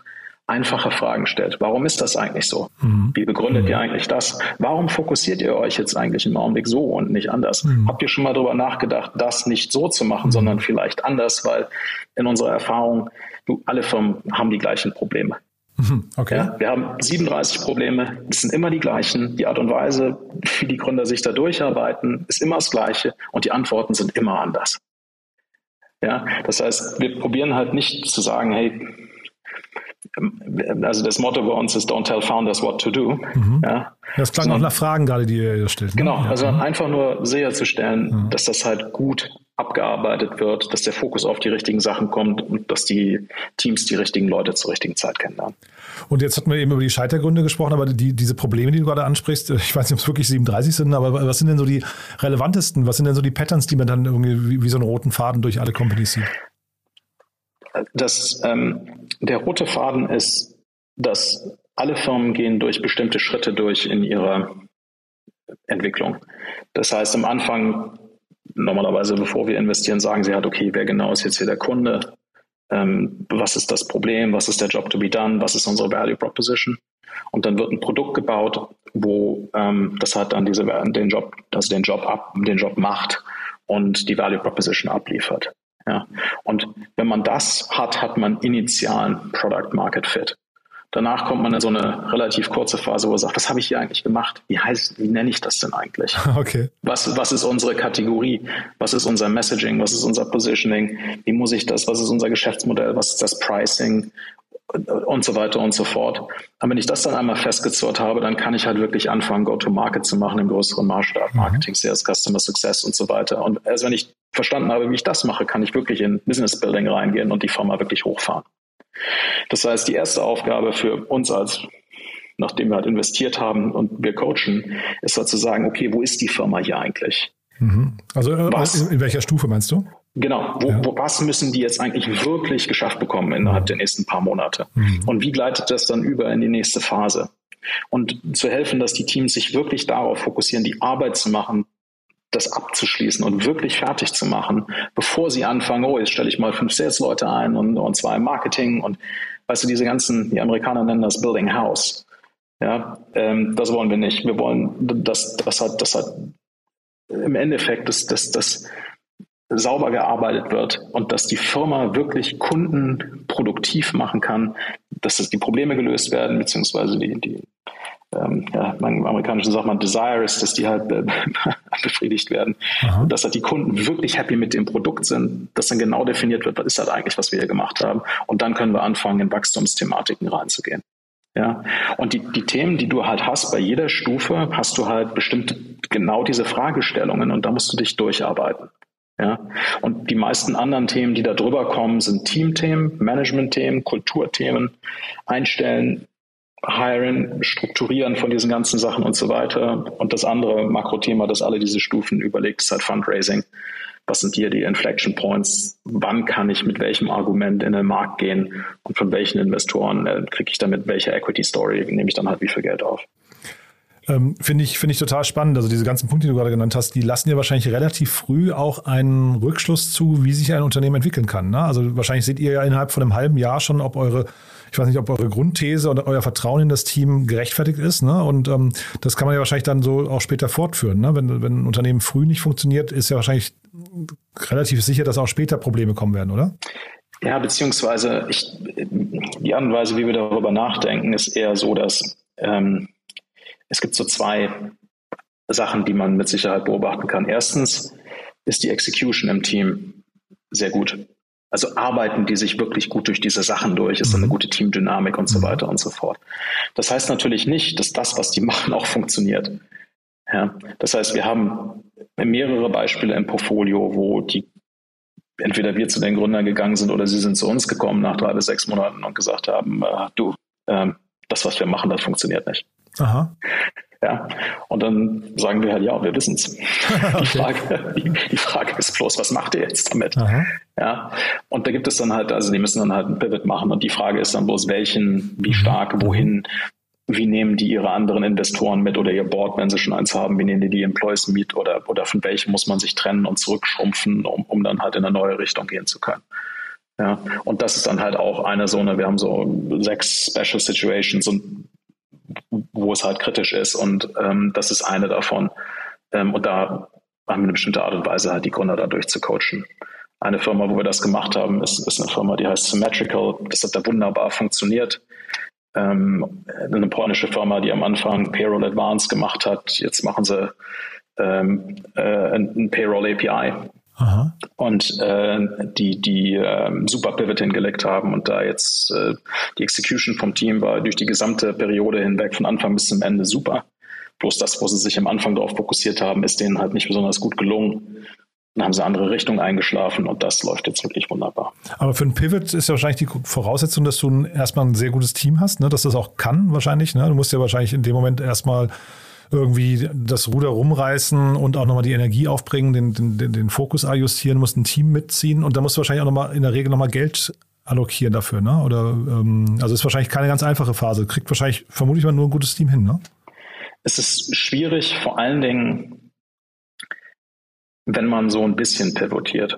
einfache Fragen stellt. Warum ist das eigentlich so? Mhm. Wie begründet mhm. ihr eigentlich das? Warum fokussiert ihr euch jetzt eigentlich im Augenblick so und nicht anders? Mhm. Habt ihr schon mal darüber nachgedacht, das nicht so zu machen, mhm. sondern vielleicht anders, weil in unserer Erfahrung, du, alle Firmen haben die gleichen Probleme. Okay. Ja, wir haben 37 Probleme, es sind immer die gleichen. Die Art und Weise, wie die Gründer sich da durcharbeiten, ist immer das Gleiche und die Antworten sind immer anders. Ja, das heißt, wir probieren halt nicht zu sagen, hey, also das Motto bei uns ist Don't tell founders what to do. Mhm. Ja. Das klang auch nach Fragen gerade, die ihr stellt. Ne? Genau, also mhm. einfach nur sicherzustellen, mhm. dass das halt gut abgearbeitet wird, dass der Fokus auf die richtigen Sachen kommt und dass die Teams die richtigen Leute zur richtigen Zeit kennenlernen. Und jetzt hatten wir eben über die Scheitergründe gesprochen, aber die, diese Probleme, die du gerade ansprichst, ich weiß nicht, ob es wirklich 37 sind, aber was sind denn so die relevantesten, was sind denn so die Patterns, die man dann irgendwie wie, wie so einen roten Faden durch alle Companies sieht? Das, ähm, der rote Faden ist, dass alle Firmen gehen durch bestimmte Schritte durch in ihrer Entwicklung. Das heißt, am Anfang, normalerweise bevor wir investieren, sagen sie halt, okay, wer genau ist jetzt hier der Kunde? Ähm, was ist das Problem? Was ist der Job to be done? Was ist unsere Value Proposition? Und dann wird ein Produkt gebaut, wo ähm, das hat dann diese, den Job, also den Job ab, den Job macht und die Value Proposition abliefert. Ja. Und wenn man das hat, hat man initialen Product Market Fit. Danach kommt man in so eine relativ kurze Phase, wo man sagt, was habe ich hier eigentlich gemacht? Wie heißt, wie nenne ich das denn eigentlich? Okay. Was, was ist unsere Kategorie? Was ist unser Messaging? Was ist unser Positioning? Wie muss ich das? Was ist unser Geschäftsmodell? Was ist das Pricing? und so weiter und so fort. Aber wenn ich das dann einmal festgezurrt habe, dann kann ich halt wirklich anfangen, Go-to-Market zu machen im größeren Maßstab, mhm. Marketing, Sales, Customer Success und so weiter. Und erst wenn ich verstanden habe, wie ich das mache, kann ich wirklich in Business Building reingehen und die Firma wirklich hochfahren. Das heißt, die erste Aufgabe für uns als nachdem wir halt investiert haben und wir coachen, ist halt zu sagen, okay, wo ist die Firma hier eigentlich? Mhm. Also äh, was, in welcher Stufe meinst du? Genau, wo, ja. wo, was müssen die jetzt eigentlich wirklich geschafft bekommen innerhalb mhm. der nächsten paar Monate? Mhm. Und wie gleitet das dann über in die nächste Phase? Und zu helfen, dass die Teams sich wirklich darauf fokussieren, die Arbeit zu machen, das abzuschließen und wirklich fertig zu machen, bevor sie anfangen, oh, jetzt stelle ich mal fünf Sales-Leute ein und, und zwar im Marketing und weißt du, diese ganzen, die Amerikaner nennen das Building House. Ja, ähm, das wollen wir nicht. Wir wollen, das, das hat, das hat im Endeffekt das, das, das sauber gearbeitet wird und dass die Firma wirklich Kunden produktiv machen kann, dass die Probleme gelöst werden, beziehungsweise die, die ähm, ja, im Amerikanischen sagt man Desire ist, dass die halt äh, befriedigt werden, Aha. dass halt die Kunden wirklich happy mit dem Produkt sind, dass dann genau definiert wird, was ist halt eigentlich, was wir hier gemacht haben und dann können wir anfangen, in Wachstumsthematiken reinzugehen. Ja, und die, die Themen, die du halt hast bei jeder Stufe, hast du halt bestimmt genau diese Fragestellungen und da musst du dich durcharbeiten. Ja, und die meisten anderen Themen, die da drüber kommen, sind Teamthemen, Managementthemen, Kulturthemen, Einstellen, Hiring, Strukturieren von diesen ganzen Sachen und so weiter. Und das andere Makrothema, das alle diese Stufen überlegt, ist halt Fundraising. Was sind hier die Inflection Points? Wann kann ich mit welchem Argument in den Markt gehen? Und von welchen Investoren äh, kriege ich damit welche Equity Story? Nehme ich dann halt wie viel Geld auf? Ähm, Finde ich, finde ich total spannend. Also diese ganzen Punkte, die du gerade genannt hast, die lassen dir wahrscheinlich relativ früh auch einen Rückschluss zu, wie sich ein Unternehmen entwickeln kann. Ne? Also wahrscheinlich seht ihr ja innerhalb von einem halben Jahr schon, ob eure, ich weiß nicht, ob eure Grundthese oder euer Vertrauen in das Team gerechtfertigt ist. Ne? Und ähm, das kann man ja wahrscheinlich dann so auch später fortführen. Ne? Wenn, wenn ein Unternehmen früh nicht funktioniert, ist ja wahrscheinlich relativ sicher, dass auch später Probleme kommen werden, oder? Ja, beziehungsweise ich, die Art und Weise, wie wir darüber nachdenken, ist eher so, dass ähm, es gibt so zwei Sachen, die man mit Sicherheit beobachten kann. Erstens ist die Execution im Team sehr gut. Also arbeiten die sich wirklich gut durch diese Sachen durch, ist eine mhm. gute Teamdynamik und so mhm. weiter und so fort. Das heißt natürlich nicht, dass das, was die machen, auch funktioniert. Ja, das heißt, wir haben mehrere Beispiele im Portfolio, wo die entweder wir zu den Gründern gegangen sind oder sie sind zu uns gekommen nach drei bis sechs Monaten und gesagt haben, äh, du, äh, das, was wir machen, das funktioniert nicht. Aha. Ja, und dann sagen wir halt, ja, wir wissen es. okay. die, Frage, die, die, Frage ist bloß, was macht ihr jetzt damit? Aha. Ja, und da gibt es dann halt, also die müssen dann halt ein Pivot machen und die Frage ist dann bloß, welchen, wie mhm. stark, wohin, wie nehmen die ihre anderen Investoren mit oder ihr Board, wenn sie schon eins haben, wie nehmen die die Employees mit oder, oder von welchem muss man sich trennen und zurückschrumpfen, um, um dann halt in eine neue Richtung gehen zu können. Ja, und das ist dann halt auch eine so eine, wir haben so sechs Special Situations und wo es halt kritisch ist. Und ähm, das ist eine davon. Ähm, und da haben wir eine bestimmte Art und Weise, halt die Gründer dadurch zu coachen. Eine Firma, wo wir das gemacht haben, ist, ist eine Firma, die heißt Symmetrical. Das hat da wunderbar funktioniert. Ähm, eine polnische Firma, die am Anfang Payroll Advance gemacht hat. Jetzt machen sie ähm, äh, ein Payroll API. Aha. und äh, die, die äh, super Pivot hingelegt haben und da jetzt äh, die Execution vom Team war durch die gesamte Periode hinweg von Anfang bis zum Ende super. Bloß das, wo sie sich am Anfang darauf fokussiert haben, ist denen halt nicht besonders gut gelungen. Dann haben sie andere Richtungen eingeschlafen und das läuft jetzt wirklich wunderbar. Aber für ein Pivot ist ja wahrscheinlich die Voraussetzung, dass du erstmal ein sehr gutes Team hast, ne? dass das auch kann wahrscheinlich. Ne? Du musst ja wahrscheinlich in dem Moment erstmal irgendwie das Ruder rumreißen und auch nochmal die Energie aufbringen, den, den, den Fokus adjustieren, musst ein Team mitziehen und da musst du wahrscheinlich auch nochmal in der Regel nochmal Geld allokieren dafür, ne? Oder ähm, also ist wahrscheinlich keine ganz einfache Phase. Kriegt wahrscheinlich vermutlich mal nur ein gutes Team hin, ne? Es ist schwierig, vor allen Dingen wenn man so ein bisschen pivotiert.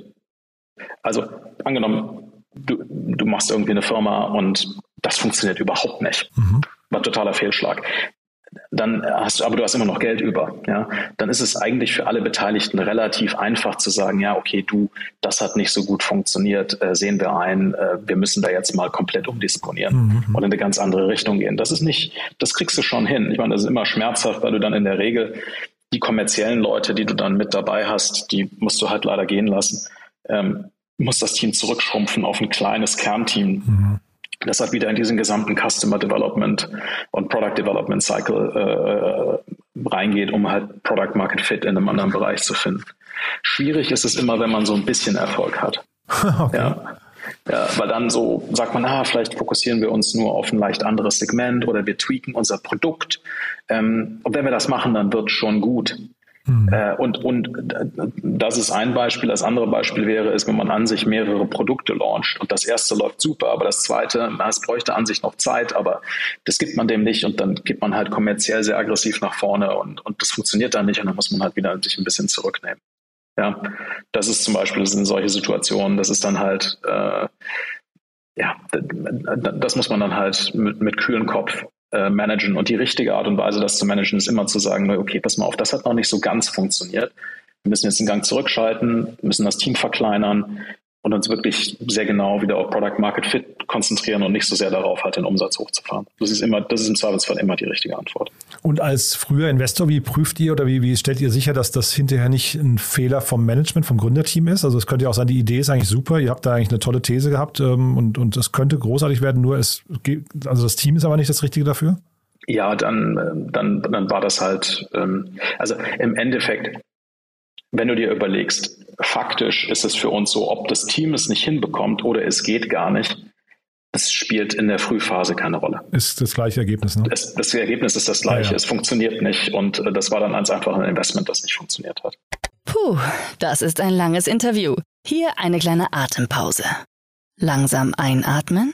Also angenommen, du, du machst irgendwie eine Firma und das funktioniert überhaupt nicht. Mhm. War totaler Fehlschlag. Dann hast du, aber du hast immer noch Geld über, ja. Dann ist es eigentlich für alle Beteiligten relativ einfach zu sagen, ja, okay, du, das hat nicht so gut funktioniert, äh, sehen wir ein, äh, wir müssen da jetzt mal komplett umdisponieren mhm. und in eine ganz andere Richtung gehen. Das ist nicht, das kriegst du schon hin. Ich meine, das ist immer schmerzhaft, weil du dann in der Regel die kommerziellen Leute, die du dann mit dabei hast, die musst du halt leider gehen lassen. Ähm, muss das Team zurückschrumpfen auf ein kleines Kernteam. Mhm. Das hat wieder in diesen gesamten Customer Development und Product Development Cycle äh, reingeht, um halt Product Market Fit in einem anderen Bereich zu finden. Schwierig ist es immer, wenn man so ein bisschen Erfolg hat. okay. Ja. Ja, weil dann so sagt man, ah, vielleicht fokussieren wir uns nur auf ein leicht anderes Segment oder wir tweaken unser Produkt. Ähm, und wenn wir das machen, dann wird es schon gut. Mhm. Äh, und, und das ist ein Beispiel. Das andere Beispiel wäre, ist, wenn man an sich mehrere Produkte launcht und das erste läuft super, aber das zweite, es bräuchte an sich noch Zeit, aber das gibt man dem nicht und dann geht man halt kommerziell sehr aggressiv nach vorne und, und das funktioniert dann nicht und dann muss man halt wieder sich ein bisschen zurücknehmen. Ja, das ist zum Beispiel das sind solche Situationen, das ist dann halt, äh, ja, das muss man dann halt mit, mit kühlen Kopf äh, managen. Und die richtige Art und Weise, das zu managen, ist immer zu sagen, okay, pass mal auf, das hat noch nicht so ganz funktioniert. Wir müssen jetzt den Gang zurückschalten, müssen das Team verkleinern, und uns wirklich sehr genau wieder auf Product Market Fit konzentrieren und nicht so sehr darauf, halt den Umsatz hochzufahren. Das ist immer, das ist im Zweifelsfall immer die richtige Antwort. Und als früher Investor, wie prüft ihr oder wie, wie stellt ihr sicher, dass das hinterher nicht ein Fehler vom Management, vom Gründerteam ist? Also es könnte ja auch sein, die Idee ist eigentlich super, ihr habt da eigentlich eine tolle These gehabt ähm, und, und das könnte großartig werden, nur es also das Team ist aber nicht das Richtige dafür? Ja, dann, dann, dann war das halt, ähm, also im Endeffekt, wenn du dir überlegst, faktisch ist es für uns so, ob das Team es nicht hinbekommt oder es geht gar nicht, das spielt in der Frühphase keine Rolle. Ist das gleiche Ergebnis, ne? Das, das Ergebnis ist das gleiche. Ja, ja. Es funktioniert nicht und äh, das war dann ganz einfach ein Investment, das nicht funktioniert hat. Puh, das ist ein langes Interview. Hier eine kleine Atempause. Langsam einatmen.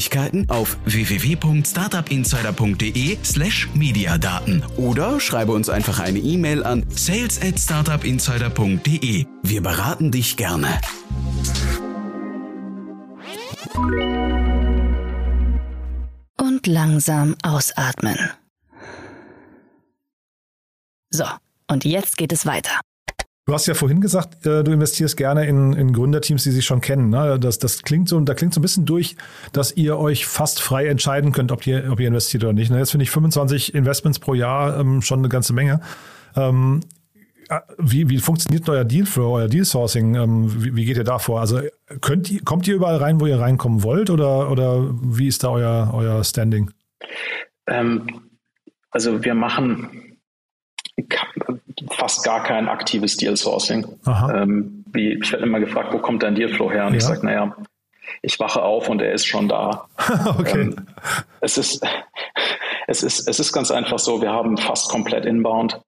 Möglichkeiten auf www.startupinsider.de slash Mediadaten oder schreibe uns einfach eine E-Mail an sales at startupinsider.de. Wir beraten dich gerne. Und langsam ausatmen. So, und jetzt geht es weiter. Du hast ja vorhin gesagt, äh, du investierst gerne in, in Gründerteams, die sich schon kennen. Ne? Das, das klingt so, da klingt so ein bisschen durch, dass ihr euch fast frei entscheiden könnt, ob ihr, ob ihr investiert oder nicht. Ne? Jetzt finde ich 25 Investments pro Jahr ähm, schon eine ganze Menge. Ähm, äh, wie, wie funktioniert euer Dealflow, euer Deal-Sourcing? Ähm, wie, wie, geht ihr da vor? Also könnt, kommt ihr überall rein, wo ihr reinkommen wollt oder, oder wie ist da euer, euer Standing? Ähm, also wir machen fast gar kein aktives Deal-Sourcing. Ähm, wie, ich werde immer gefragt, wo kommt dein Dealflow her? Und ja. ich sage, naja, ich wache auf und er ist schon da. okay. Ähm, es, ist, es, ist, es ist ganz einfach so, wir haben fast komplett inbound.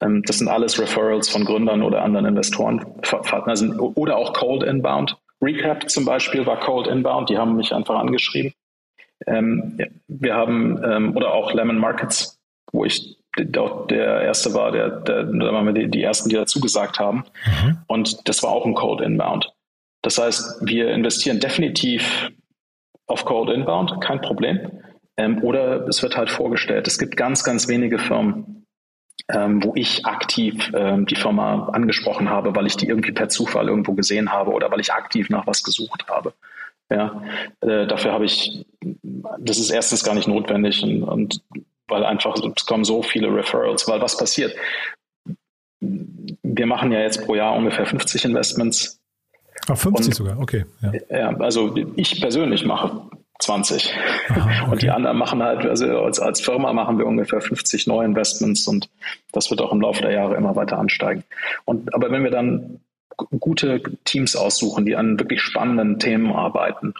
Ähm, das sind alles Referrals von Gründern oder anderen Investoren also, oder auch Cold Inbound. Recap zum Beispiel war Cold Inbound, die haben mich einfach angeschrieben. Ähm, wir haben, ähm, oder auch Lemon Markets, wo ich der, der erste war, der, der, da waren wir die, die ersten, die dazu gesagt haben. Mhm. Und das war auch ein Code Inbound. Das heißt, wir investieren definitiv auf Code Inbound, kein Problem. Ähm, oder es wird halt vorgestellt. Es gibt ganz, ganz wenige Firmen, ähm, wo ich aktiv ähm, die Firma angesprochen habe, weil ich die irgendwie per Zufall irgendwo gesehen habe oder weil ich aktiv nach was gesucht habe. Ja, äh, dafür habe ich, das ist erstens gar nicht notwendig und, und weil einfach es kommen so viele Referrals, weil was passiert? Wir machen ja jetzt pro Jahr ungefähr 50 Investments. Ach, 50 und, sogar, okay. Ja. ja. also ich persönlich mache 20. Aha, okay. Und die anderen machen halt, also als, als Firma machen wir ungefähr 50 neue Investments und das wird auch im Laufe der Jahre immer weiter ansteigen. Und, aber wenn wir dann gute Teams aussuchen, die an wirklich spannenden Themen arbeiten,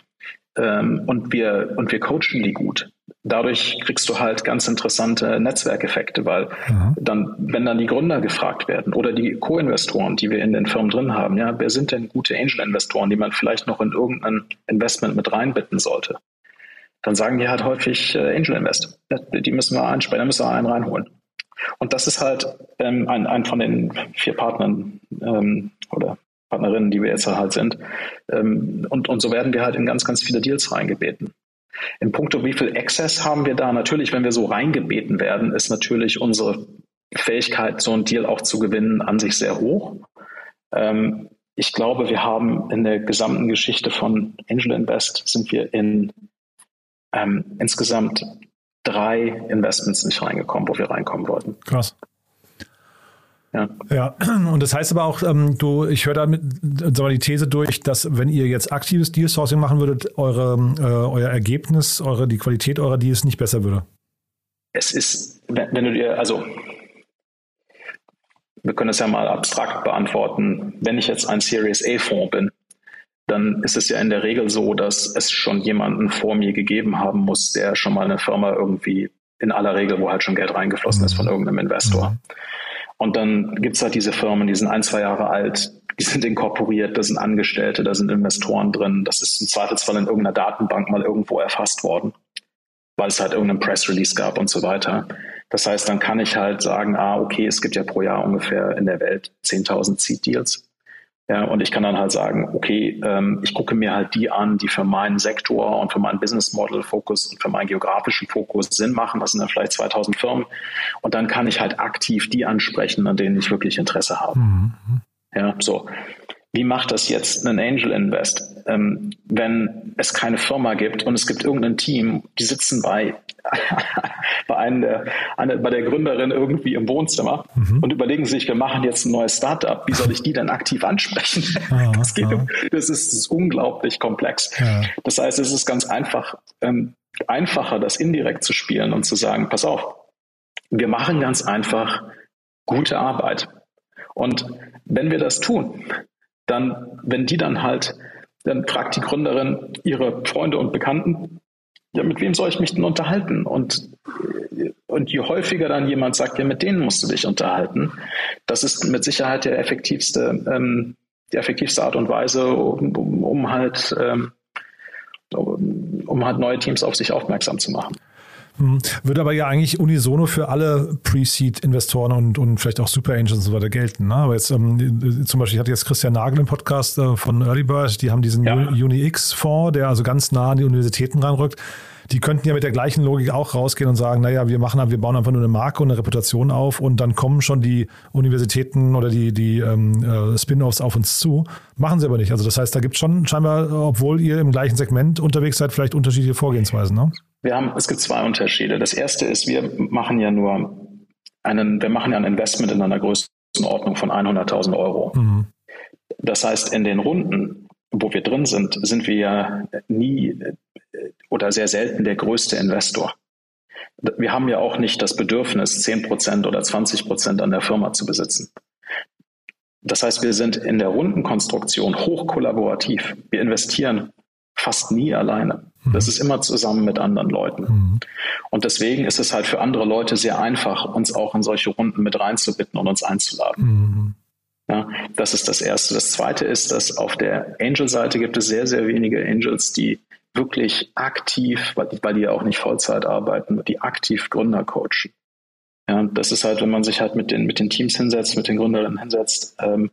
ähm, und wir, und wir coachen die gut. Dadurch kriegst du halt ganz interessante Netzwerkeffekte, weil mhm. dann, wenn dann die Gründer gefragt werden oder die Co-Investoren, die wir in den Firmen drin haben, ja, wer sind denn gute Angel-Investoren, die man vielleicht noch in irgendein Investment mit reinbitten sollte? Dann sagen die halt häufig äh, Angel Invest. Die müssen wir einsprechen, da müssen wir einen reinholen. Und das ist halt ähm, ein, ein von den vier Partnern ähm, oder Partnerinnen, die wir jetzt halt sind. Ähm, und, und so werden wir halt in ganz, ganz viele Deals reingebeten. In puncto, wie viel Access haben wir da? Natürlich, wenn wir so reingebeten werden, ist natürlich unsere Fähigkeit, so einen Deal auch zu gewinnen, an sich sehr hoch. Ähm, ich glaube, wir haben in der gesamten Geschichte von Angel Invest sind wir in ähm, insgesamt drei Investments nicht reingekommen, wo wir reinkommen wollten. Krass. Ja. ja, und das heißt aber auch, ähm, du, ich höre damit sag mal, die These durch, dass wenn ihr jetzt aktives Deal Sourcing machen würdet, eure, äh, euer Ergebnis, eure, die Qualität eurer Deals nicht besser würde. Es ist, wenn, wenn du dir, also wir können es ja mal abstrakt beantworten, wenn ich jetzt ein Series A-Fonds bin, dann ist es ja in der Regel so, dass es schon jemanden vor mir gegeben haben muss, der schon mal eine Firma irgendwie in aller Regel, wo halt schon Geld reingeflossen ist von mhm. irgendeinem Investor. Mhm. Und dann gibt's halt diese Firmen, die sind ein, zwei Jahre alt, die sind inkorporiert, da sind Angestellte, da sind Investoren drin. Das ist im Zweifelsfall in irgendeiner Datenbank mal irgendwo erfasst worden, weil es halt irgendeinen Press Release gab und so weiter. Das heißt, dann kann ich halt sagen, ah, okay, es gibt ja pro Jahr ungefähr in der Welt 10.000 Seed Deals. Ja, und ich kann dann halt sagen, okay, ähm, ich gucke mir halt die an, die für meinen Sektor und für meinen Business Model Fokus und für meinen geografischen Fokus Sinn machen. Das sind dann vielleicht 2000 Firmen. Und dann kann ich halt aktiv die ansprechen, an denen ich wirklich Interesse habe. Mhm. Ja, so. Wie macht das jetzt ein Angel Invest? Ähm, wenn es keine Firma gibt und es gibt irgendein Team, die sitzen bei, bei, einem der, eine, bei der Gründerin irgendwie im Wohnzimmer mhm. und überlegen sich, wir machen jetzt ein neues Startup. Wie soll ich die denn aktiv ansprechen? Ah, das, geht, ah. das, ist, das, ist, unglaublich komplex. Ja. Das heißt, es ist ganz einfach, ähm, einfacher, das indirekt zu spielen und zu sagen, pass auf, wir machen ganz einfach gute Arbeit. Und wenn wir das tun, dann, wenn die dann halt, dann fragt die Gründerin ihre Freunde und Bekannten, ja, mit wem soll ich mich denn unterhalten? Und, und je häufiger dann jemand sagt, ja, mit denen musst du dich unterhalten, das ist mit Sicherheit der effektivste, ähm, die effektivste Art und Weise, um, um, um halt, ähm, um halt neue Teams auf sich aufmerksam zu machen. Hm. Würde aber ja eigentlich unisono für alle Pre-Seed-Investoren und, und vielleicht auch Super Angels und so weiter gelten. Ne? Aber jetzt ähm, zum Beispiel, ich hatte jetzt Christian Nagel im Podcast äh, von Early Bird, die haben diesen ja. UniX-Fonds, der also ganz nah an die Universitäten reinrückt. Die könnten ja mit der gleichen Logik auch rausgehen und sagen, naja, wir machen, wir bauen einfach nur eine Marke und eine Reputation auf und dann kommen schon die Universitäten oder die, die ähm, äh, Spin-offs auf uns zu. Machen sie aber nicht. Also das heißt, da gibt es schon scheinbar, obwohl ihr im gleichen Segment unterwegs seid, vielleicht unterschiedliche Vorgehensweisen, ne? Wir haben, es gibt zwei Unterschiede. Das erste ist, wir machen ja nur einen, wir machen ja ein Investment in einer Größenordnung von 100.000 Euro. Mhm. Das heißt, in den Runden, wo wir drin sind, sind wir ja nie oder sehr selten der größte Investor. Wir haben ja auch nicht das Bedürfnis, 10 Prozent oder 20 Prozent an der Firma zu besitzen. Das heißt, wir sind in der Rundenkonstruktion hoch kollaborativ. Wir investieren fast nie alleine. Das ist immer zusammen mit anderen Leuten. Mhm. Und deswegen ist es halt für andere Leute sehr einfach, uns auch in solche Runden mit reinzubitten und uns einzuladen. Mhm. Ja, das ist das Erste. Das Zweite ist, dass auf der Angel-Seite gibt es sehr, sehr wenige Angels, die wirklich aktiv, weil, weil die ja auch nicht Vollzeit arbeiten, die aktiv Gründer coachen. Ja, das ist halt, wenn man sich halt mit den, mit den Teams hinsetzt, mit den Gründerinnen hinsetzt ähm,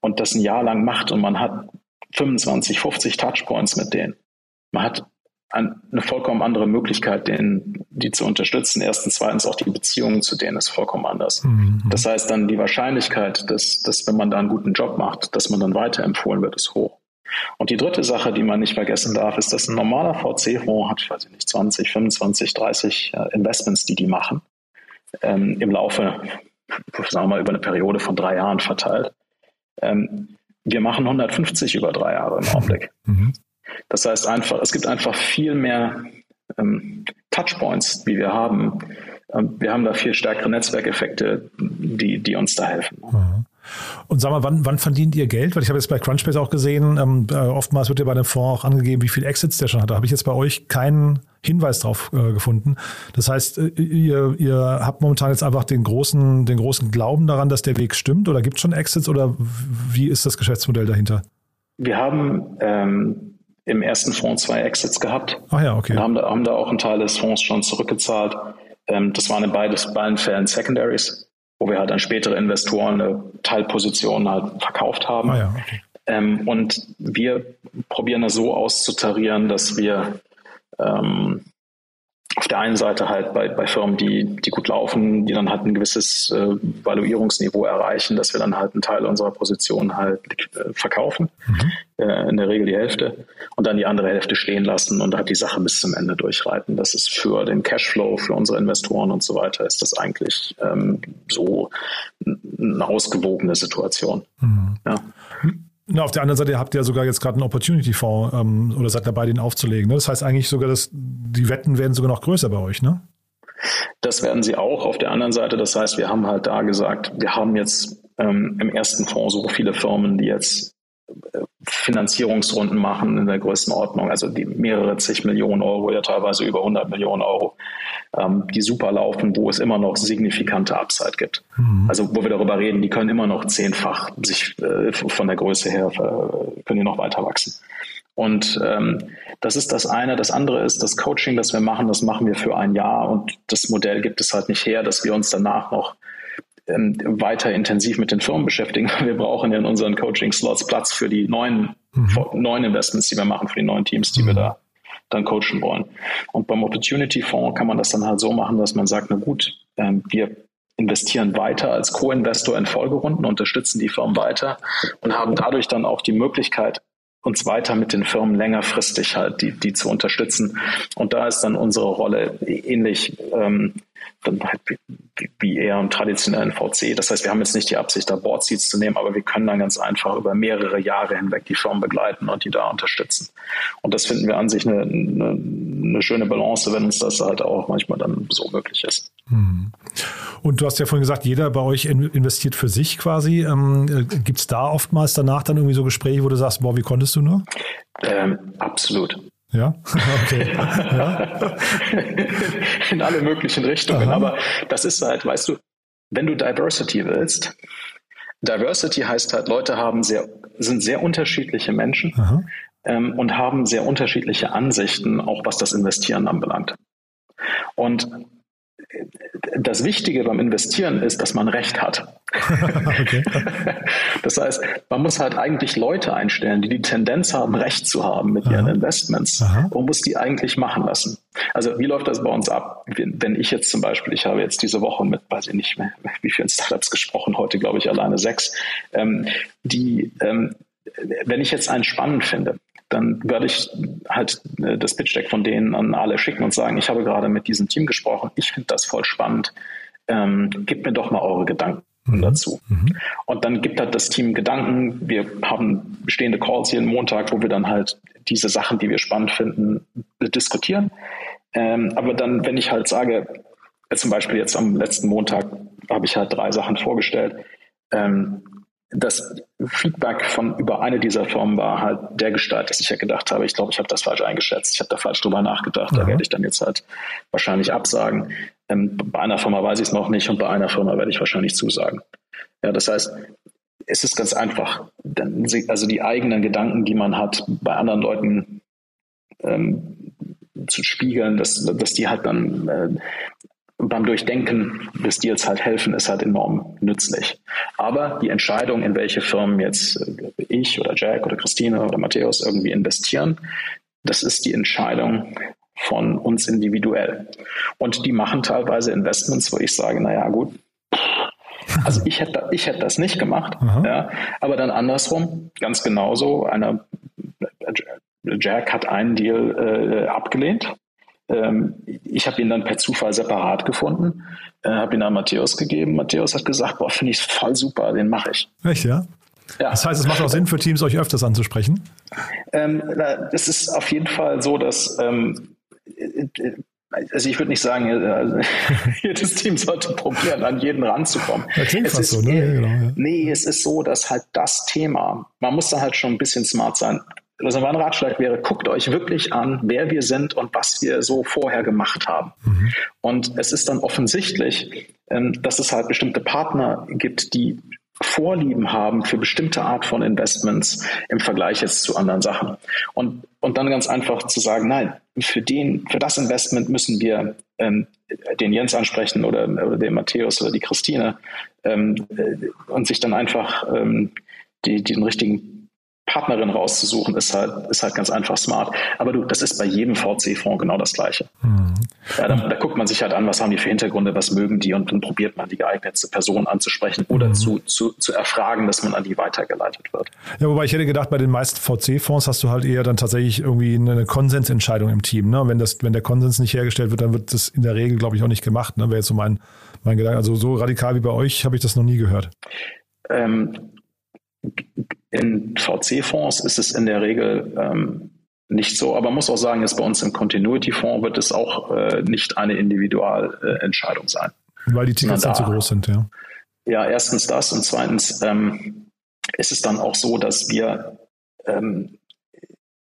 und das ein Jahr lang macht und man hat 25, 50 Touchpoints mit denen. Man hat eine vollkommen andere Möglichkeit, denen, die zu unterstützen. Erstens, zweitens auch die Beziehung zu denen ist vollkommen anders. Mhm. Das heißt dann die Wahrscheinlichkeit, dass, dass wenn man da einen guten Job macht, dass man dann weiterempfohlen wird, ist hoch. Und die dritte Sache, die man nicht vergessen darf, ist, dass ein normaler VC-Fonds hat, ich weiß nicht, 20, 25, 30 Investments, die die machen, ähm, im Laufe, sagen wir mal, über eine Periode von drei Jahren verteilt. Ähm, wir machen 150 über drei Jahre im Augenblick. Mhm. Das heißt einfach, es gibt einfach viel mehr ähm, Touchpoints, wie wir haben. Ähm, wir haben da viel stärkere Netzwerkeffekte, die, die uns da helfen. Mhm. Und sag mal, wann, wann verdient ihr Geld? Weil ich habe jetzt bei Crunchbase auch gesehen, ähm, äh, oftmals wird ja bei dem Fonds auch angegeben, wie viel Exits der schon hat. Da habe ich jetzt bei euch keinen Hinweis drauf äh, gefunden. Das heißt, äh, ihr, ihr habt momentan jetzt einfach den großen, den großen Glauben daran, dass der Weg stimmt oder gibt es schon Exits oder wie ist das Geschäftsmodell dahinter? Wir haben ähm, im ersten Fonds zwei Exits gehabt. Ach ja, okay. Und haben da, haben da auch einen Teil des Fonds schon zurückgezahlt. Ähm, das waren in beides, beiden Fällen Secondaries wo wir halt an spätere Investoren eine Teilposition halt verkauft haben. Ah ja, okay. ähm, und wir probieren das so auszutarieren, dass wir ähm, auf der einen Seite halt bei, bei Firmen, die, die gut laufen, die dann halt ein gewisses äh, Valuierungsniveau erreichen, dass wir dann halt einen Teil unserer Position halt äh, verkaufen, mhm. äh, in der Regel die Hälfte, und dann die andere Hälfte stehen lassen und halt die Sache bis zum Ende durchreiten. Das ist für den Cashflow, für unsere Investoren und so weiter, ist das eigentlich ähm, so eine ausgewogene Situation. Mhm. Ja. Na, auf der anderen Seite habt ihr ja sogar jetzt gerade einen Opportunity-Fonds ähm, oder seid dabei, den aufzulegen. Ne? Das heißt eigentlich sogar, dass die Wetten werden sogar noch größer bei euch, ne? Das werden sie auch auf der anderen Seite. Das heißt, wir haben halt da gesagt, wir haben jetzt ähm, im ersten Fonds so viele Firmen, die jetzt Finanzierungsrunden machen in der Größenordnung, also die mehrere zig Millionen Euro, ja teilweise über 100 Millionen Euro, ähm, die super laufen, wo es immer noch signifikante Upside gibt. Mhm. Also wo wir darüber reden, die können immer noch zehnfach sich äh, von der Größe her, äh, können die noch weiter wachsen. Und ähm, das ist das eine. Das andere ist das Coaching, das wir machen, das machen wir für ein Jahr und das Modell gibt es halt nicht her, dass wir uns danach noch ähm, weiter intensiv mit den Firmen beschäftigen. Wir brauchen ja in unseren Coaching-Slots Platz für die neuen, mhm. neuen Investments, die wir machen, für die neuen Teams, die mhm. wir da dann coachen wollen. Und beim Opportunity Fonds kann man das dann halt so machen, dass man sagt, na gut, ähm, wir investieren weiter als Co-Investor in Folgerunden, unterstützen die Firmen weiter und haben dadurch dann auch die Möglichkeit, uns weiter mit den Firmen längerfristig halt die, die zu unterstützen. Und da ist dann unsere Rolle ähnlich ähm, dann halt wie, eher im traditionellen VC. Das heißt, wir haben jetzt nicht die Absicht, da Board Seats zu nehmen, aber wir können dann ganz einfach über mehrere Jahre hinweg die Firmen begleiten und die da unterstützen. Und das finden wir an sich eine, eine, eine schöne Balance, wenn uns das halt auch manchmal dann so möglich ist. Hm. Und du hast ja vorhin gesagt, jeder bei euch investiert für sich quasi. Ähm, äh, Gibt es da oftmals danach dann irgendwie so Gespräche, wo du sagst, boah, wie konntest du nur? Ähm, absolut. Ja, okay. ja. In alle möglichen Richtungen. Aha. Aber das ist halt, weißt du, wenn du Diversity willst, Diversity heißt halt, Leute haben sehr, sind sehr unterschiedliche Menschen ähm, und haben sehr unterschiedliche Ansichten, auch was das Investieren anbelangt. Und das Wichtige beim Investieren ist, dass man Recht hat. Das heißt, man muss halt eigentlich Leute einstellen, die die Tendenz haben, Recht zu haben mit Aha. ihren Investments Aha. und muss die eigentlich machen lassen. Also wie läuft das bei uns ab? Wenn ich jetzt zum Beispiel, ich habe jetzt diese Woche mit, weiß ich nicht mehr, wie vielen Startups gesprochen, heute glaube ich alleine sechs, ähm, die, ähm, wenn ich jetzt einen spannend finde, dann werde ich halt äh, das Pitch Deck von denen an alle schicken und sagen, ich habe gerade mit diesem Team gesprochen, ich finde das voll spannend, ähm, gebt mir doch mal eure Gedanken mhm. dazu. Mhm. Und dann gibt halt das Team Gedanken, wir haben bestehende Calls jeden Montag, wo wir dann halt diese Sachen, die wir spannend finden, diskutieren. Ähm, aber dann, wenn ich halt sage, äh, zum Beispiel jetzt am letzten Montag habe ich halt drei Sachen vorgestellt, ähm, das Feedback von über eine dieser Firmen war halt der Gestalt, dass ich ja gedacht habe, ich glaube, ich habe das falsch eingeschätzt, ich habe da falsch drüber nachgedacht, mhm. da werde ich dann jetzt halt wahrscheinlich absagen. Ähm, bei einer Firma weiß ich es noch nicht und bei einer Firma werde ich wahrscheinlich zusagen. Ja, das heißt, es ist ganz einfach, also die eigenen Gedanken, die man hat, bei anderen Leuten ähm, zu spiegeln, dass, dass die halt dann äh, beim Durchdenken des Deals halt helfen, ist halt enorm nützlich. Aber die Entscheidung, in welche Firmen jetzt ich oder Jack oder Christine oder Matthäus irgendwie investieren, das ist die Entscheidung von uns individuell. Und die machen teilweise Investments, wo ich sage, naja, gut, also ich hätte, ich hätte das nicht gemacht, ja, aber dann andersrum, ganz genauso, einer, Jack hat einen Deal äh, abgelehnt. Ähm, ich habe ihn dann per Zufall separat gefunden, äh, habe ihn an Matthäus gegeben. Matthäus hat gesagt, boah, finde ich voll super, den mache ich. Echt, ja? Ja. Das heißt, es macht auch Sinn für Teams, euch öfters anzusprechen? Ähm, es ist auf jeden Fall so, dass ähm, also ich würde nicht sagen, also jedes Team sollte probieren, an jeden ranzukommen. Ja, klingt es fast ist, so, ne? Ja, genau, ja. Nee, es ist so, dass halt das Thema, man muss da halt schon ein bisschen smart sein. Also mein Ratschlag wäre, guckt euch wirklich an, wer wir sind und was wir so vorher gemacht haben. Mhm. Und es ist dann offensichtlich, ähm, dass es halt bestimmte Partner gibt, die Vorlieben haben für bestimmte Art von Investments im Vergleich jetzt zu anderen Sachen. Und, und dann ganz einfach zu sagen, nein, für den, für das Investment müssen wir ähm, den Jens ansprechen oder, oder den Matthäus oder die Christine ähm, äh, und sich dann einfach ähm, die, den richtigen Partnerin rauszusuchen, ist halt, ist halt ganz einfach smart. Aber du, das ist bei jedem VC-Fonds genau das Gleiche. Mhm. Ja, da, da, guckt man sich halt an, was haben die für Hintergründe, was mögen die und dann probiert man die geeignete Person anzusprechen oder mhm. zu, zu, zu erfragen, dass man an die weitergeleitet wird. Ja, wobei ich hätte gedacht, bei den meisten VC-Fonds hast du halt eher dann tatsächlich irgendwie eine Konsensentscheidung im Team. Ne? Wenn, das, wenn der Konsens nicht hergestellt wird, dann wird das in der Regel, glaube ich, auch nicht gemacht. Ne? Wäre jetzt so mein, mein Gedanke. Also so radikal wie bei euch habe ich das noch nie gehört. Ähm, in VC-Fonds ist es in der Regel ähm, nicht so, aber man muss auch sagen, jetzt bei uns im Continuity-Fonds wird es auch äh, nicht eine Individualentscheidung äh, sein. Weil die Tickets dann zu groß sind, ja. Ja, erstens das und zweitens ähm, ist es dann auch so, dass wir ähm,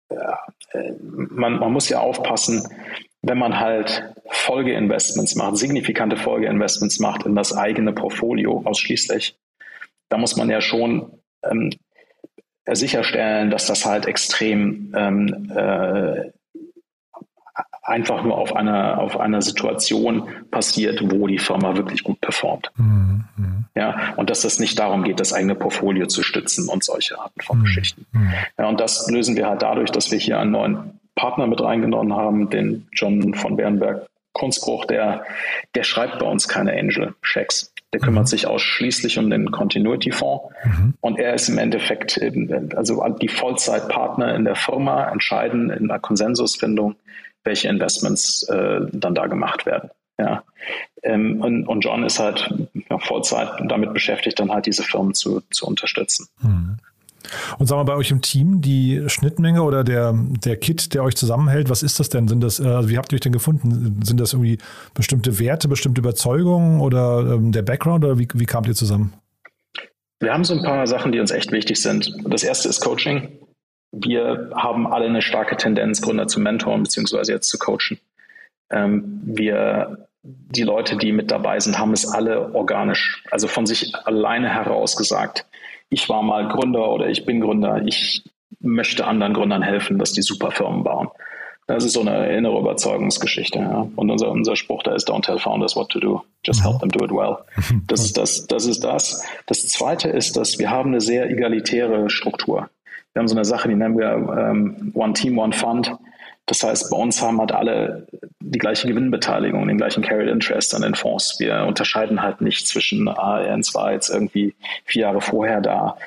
ja, äh, man, man muss ja aufpassen, wenn man halt Folgeinvestments macht, signifikante Folgeinvestments macht in das eigene Portfolio ausschließlich, da muss man ja schon ähm, sicherstellen, dass das halt extrem ähm, äh, einfach nur auf einer, auf einer Situation passiert, wo die Firma wirklich gut performt. Mhm. Ja, und dass es nicht darum geht, das eigene Portfolio zu stützen und solche Arten von mhm. Geschichten. Mhm. Ja, und das lösen wir halt dadurch, dass wir hier einen neuen Partner mit reingenommen haben, den John von Bernberg Kunstbruch, der, der schreibt bei uns keine Angel-Checks. Der kümmert mhm. sich ausschließlich um den Continuity-Fonds. Mhm. Und er ist im Endeffekt, also die Vollzeitpartner in der Firma entscheiden in der Konsensusfindung, welche Investments äh, dann da gemacht werden. Ja. Ähm, und, und, John ist halt ja, Vollzeit damit beschäftigt, dann halt diese Firmen zu, zu unterstützen. Mhm. Und sagen wir bei euch im Team, die Schnittmenge oder der, der Kit, der euch zusammenhält, was ist das denn? Sind das, also wie habt ihr euch denn gefunden? Sind das irgendwie bestimmte Werte, bestimmte Überzeugungen oder ähm, der Background oder wie, wie kamt ihr zusammen? Wir haben so ein paar Sachen, die uns echt wichtig sind. Das erste ist Coaching. Wir haben alle eine starke Tendenz, Gründer zu mentoren beziehungsweise jetzt zu coachen. Ähm, wir, die Leute, die mit dabei sind, haben es alle organisch, also von sich alleine heraus gesagt ich war mal Gründer oder ich bin Gründer, ich möchte anderen Gründern helfen, dass die super Firmen bauen. Das ist so eine innere Überzeugungsgeschichte. Ja. Und unser, unser Spruch da ist, don't tell founders what to do, just help them do it well. Das ist das, das ist das. Das zweite ist, dass wir haben eine sehr egalitäre Struktur. Wir haben so eine Sache, die nennen wir ähm, One Team, One Fund. Das heißt, bei uns haben halt alle die gleiche Gewinnbeteiligung, den gleichen Carried Interest an den Fonds. Wir unterscheiden halt nicht zwischen, ah, Ernst war jetzt irgendwie vier Jahre vorher da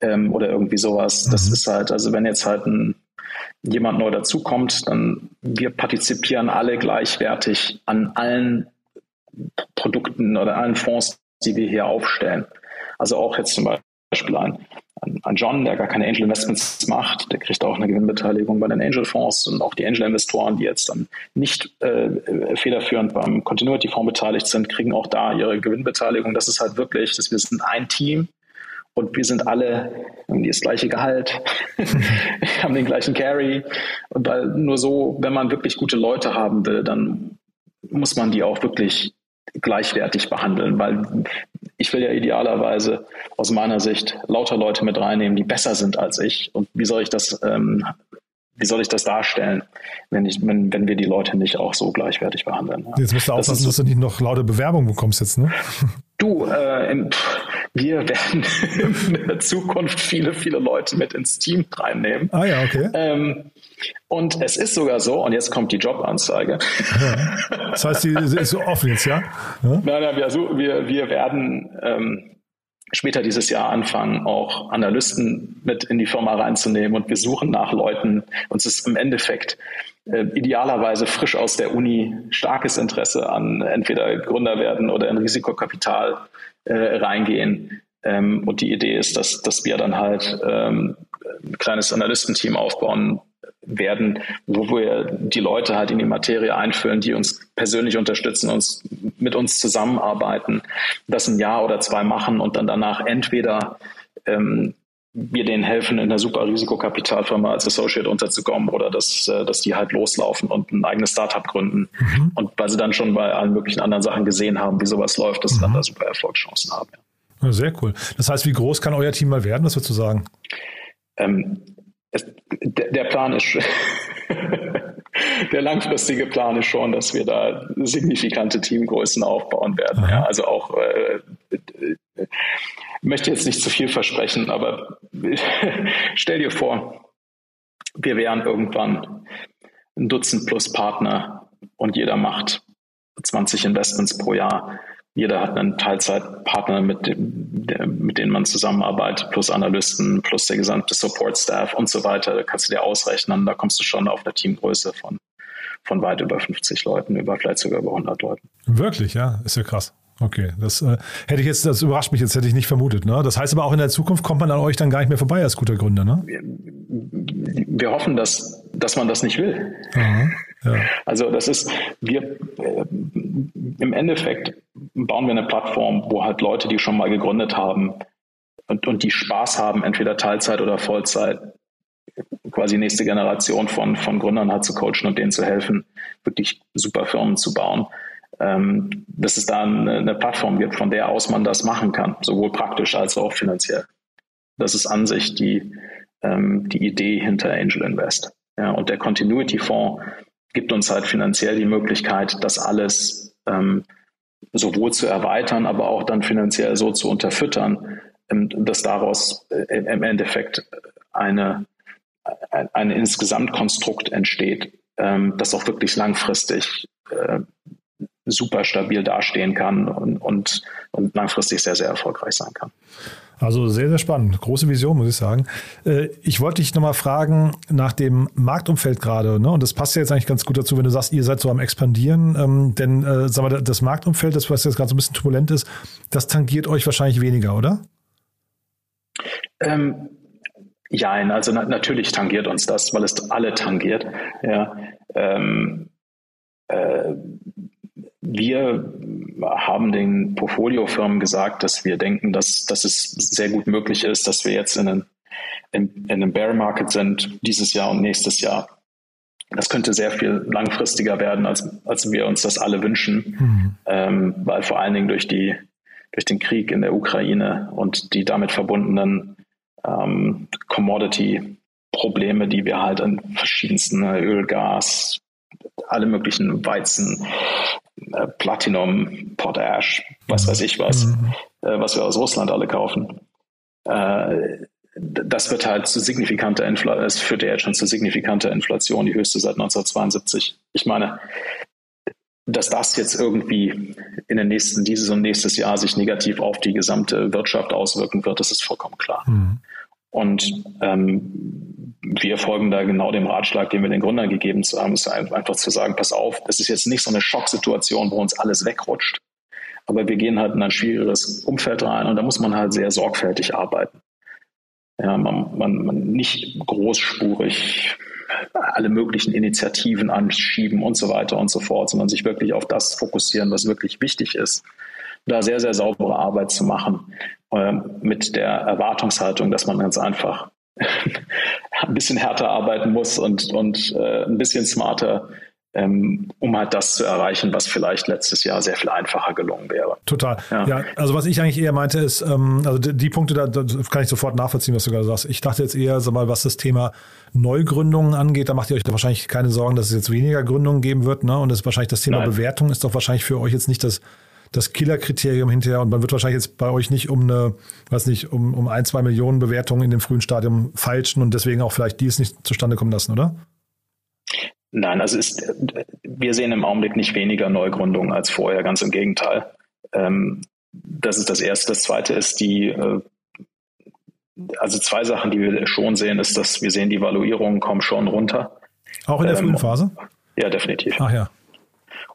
ähm, oder irgendwie sowas. Das mhm. ist halt, also wenn jetzt halt ein, jemand neu dazukommt, dann wir partizipieren alle gleichwertig an allen Produkten oder allen Fonds, die wir hier aufstellen. Also auch jetzt zum Beispiel ein an John, der gar keine Angel Investments macht, der kriegt auch eine Gewinnbeteiligung bei den Angel Fonds und auch die Angel Investoren, die jetzt dann nicht äh, federführend beim Continuity Fonds beteiligt sind, kriegen auch da ihre Gewinnbeteiligung. Das ist halt wirklich, dass wir sind ein Team und wir sind alle haben das gleiche Gehalt, haben den gleichen Carry und weil nur so, wenn man wirklich gute Leute haben will, dann muss man die auch wirklich gleichwertig behandeln, weil ich will ja idealerweise aus meiner Sicht lauter Leute mit reinnehmen, die besser sind als ich. Und wie soll ich das, ähm, wie soll ich das darstellen, wenn, ich, wenn, wenn wir die Leute nicht auch so gleichwertig behandeln? Ja. Jetzt musst du aufpassen, das dass du nicht noch laute Bewerbungen bekommst jetzt, ne? Du, äh, im, wir werden in der Zukunft viele, viele Leute mit ins Team reinnehmen. Ah ja, okay. Ähm, und es ist sogar so, und jetzt kommt die Jobanzeige. Ja. Das heißt, die ist offen jetzt, ja? ja? Nein, nein, wir, wir, wir werden ähm, später dieses Jahr anfangen, auch Analysten mit in die Firma reinzunehmen und wir suchen nach Leuten. Uns ist im Endeffekt äh, idealerweise frisch aus der Uni starkes Interesse an entweder Gründer werden oder in Risikokapital äh, reingehen. Ähm, und die Idee ist, dass, dass wir dann halt ähm, ein kleines Analystenteam aufbauen, werden, wo wir die Leute halt in die Materie einführen, die uns persönlich unterstützen, uns mit uns zusammenarbeiten, das ein Jahr oder zwei machen und dann danach entweder ähm, wir denen helfen, in der super Risikokapitalfirma als Associate unterzukommen oder dass, äh, dass die halt loslaufen und ein eigenes Startup gründen. Mhm. Und weil sie dann schon bei allen möglichen anderen Sachen gesehen haben, wie sowas läuft, dass mhm. sie dann mhm. da super Erfolgschancen haben. Ja. Sehr cool. Das heißt, wie groß kann euer Team mal werden, was würdest du sagen? Ähm, es, der Plan ist, der langfristige Plan ist schon, dass wir da signifikante Teamgrößen aufbauen werden. Ja, also auch, äh, äh, möchte jetzt nicht zu viel versprechen, aber stell dir vor, wir wären irgendwann ein Dutzend plus Partner und jeder macht 20 Investments pro Jahr jeder hat einen Teilzeitpartner, mit, mit denen man zusammenarbeitet, plus Analysten, plus der gesamte Support-Staff und so weiter. Da kannst du dir ausrechnen, da kommst du schon auf eine Teamgröße von, von weit über 50 Leuten, über vielleicht sogar über 100 Leuten. Wirklich, ja, ist ja krass. Okay, das äh, hätte ich jetzt, das überrascht mich jetzt, hätte ich nicht vermutet. Ne? Das heißt aber auch in der Zukunft kommt man an euch dann gar nicht mehr vorbei als guter Gründer, ne? Wir, wir hoffen, dass, dass man das nicht will. Aha, ja. Also das ist, wir äh, im Endeffekt bauen wir eine Plattform, wo halt Leute, die schon mal gegründet haben und, und die Spaß haben, entweder Teilzeit oder Vollzeit, quasi nächste Generation von, von Gründern hat zu coachen und denen zu helfen, wirklich super Firmen zu bauen ähm, dass es da eine, eine, Plattform gibt, von der aus man das machen kann, sowohl praktisch als auch finanziell. Das ist an sich die, ähm, die Idee hinter Angel Invest. Ja, und der Continuity Fonds gibt uns halt finanziell die Möglichkeit, das alles ähm, sowohl zu erweitern, aber auch dann finanziell so zu unterfüttern, ähm, dass daraus äh, im Endeffekt eine, ein, ein Insgesamtkonstrukt entsteht, ähm, das auch wirklich langfristig äh, super stabil dastehen kann und, und, und langfristig sehr, sehr erfolgreich sein kann. Also sehr, sehr spannend. Große Vision, muss ich sagen. Äh, ich wollte dich nochmal fragen nach dem Marktumfeld gerade. Ne? Und das passt ja jetzt eigentlich ganz gut dazu, wenn du sagst, ihr seid so am Expandieren. Ähm, denn äh, sag mal, das Marktumfeld, das was jetzt gerade so ein bisschen turbulent ist, das tangiert euch wahrscheinlich weniger, oder? Ähm, ja, also na natürlich tangiert uns das, weil es alle tangiert. Ja. Ähm, äh, wir haben den Portfoliofirmen gesagt, dass wir denken, dass, dass es sehr gut möglich ist, dass wir jetzt in einem, in, in einem Bear Market sind, dieses Jahr und nächstes Jahr. Das könnte sehr viel langfristiger werden, als, als wir uns das alle wünschen, mhm. ähm, weil vor allen Dingen durch, die, durch den Krieg in der Ukraine und die damit verbundenen ähm, Commodity-Probleme, die wir halt an verschiedensten Öl, Gas, alle möglichen Weizen, Platinum, Potash, was weiß ich was, mhm. äh, was wir aus Russland alle kaufen. Äh, das wird halt zu signifikanter Inflation, es führt ja jetzt schon zu signifikanter Inflation, die höchste seit 1972. Ich meine, dass das jetzt irgendwie in den nächsten, dieses und nächstes Jahr sich negativ auf die gesamte Wirtschaft auswirken wird, das ist vollkommen klar. Mhm. Und ähm, wir folgen da genau dem Ratschlag, den wir den Gründern gegeben haben, ist einfach zu sagen, pass auf, das ist jetzt nicht so eine Schocksituation, wo uns alles wegrutscht. Aber wir gehen halt in ein schwieriges Umfeld rein und da muss man halt sehr sorgfältig arbeiten. Ja, man, man, man nicht großspurig alle möglichen Initiativen anschieben und so weiter und so fort, sondern sich wirklich auf das fokussieren, was wirklich wichtig ist. Da sehr, sehr saubere Arbeit zu machen, äh, mit der Erwartungshaltung, dass man ganz einfach ein bisschen härter arbeiten muss und, und äh, ein bisschen smarter ähm, um halt das zu erreichen, was vielleicht letztes Jahr sehr viel einfacher gelungen wäre. Total. Ja, ja also was ich eigentlich eher meinte ist, ähm, also die, die Punkte, da, da, kann ich sofort nachvollziehen, was du gerade sagst. Ich dachte jetzt eher, sag mal, was das Thema Neugründungen angeht, da macht ihr euch da wahrscheinlich keine Sorgen, dass es jetzt weniger Gründungen geben wird, ne? Und das ist wahrscheinlich das Thema Nein. Bewertung ist doch wahrscheinlich für euch jetzt nicht das das Killerkriterium hinterher und man wird wahrscheinlich jetzt bei euch nicht um eine, weiß nicht, um, um ein, zwei Millionen Bewertungen in dem frühen Stadium feilschen und deswegen auch vielleicht dies nicht zustande kommen lassen, oder? Nein, also ist, wir sehen im Augenblick nicht weniger Neugründungen als vorher, ganz im Gegenteil. Ähm, das ist das Erste. Das Zweite ist die, äh, also zwei Sachen, die wir schon sehen, ist, dass wir sehen, die Valuierungen kommen schon runter. Auch in der ähm, frühen Phase? Ja, definitiv. Ach ja.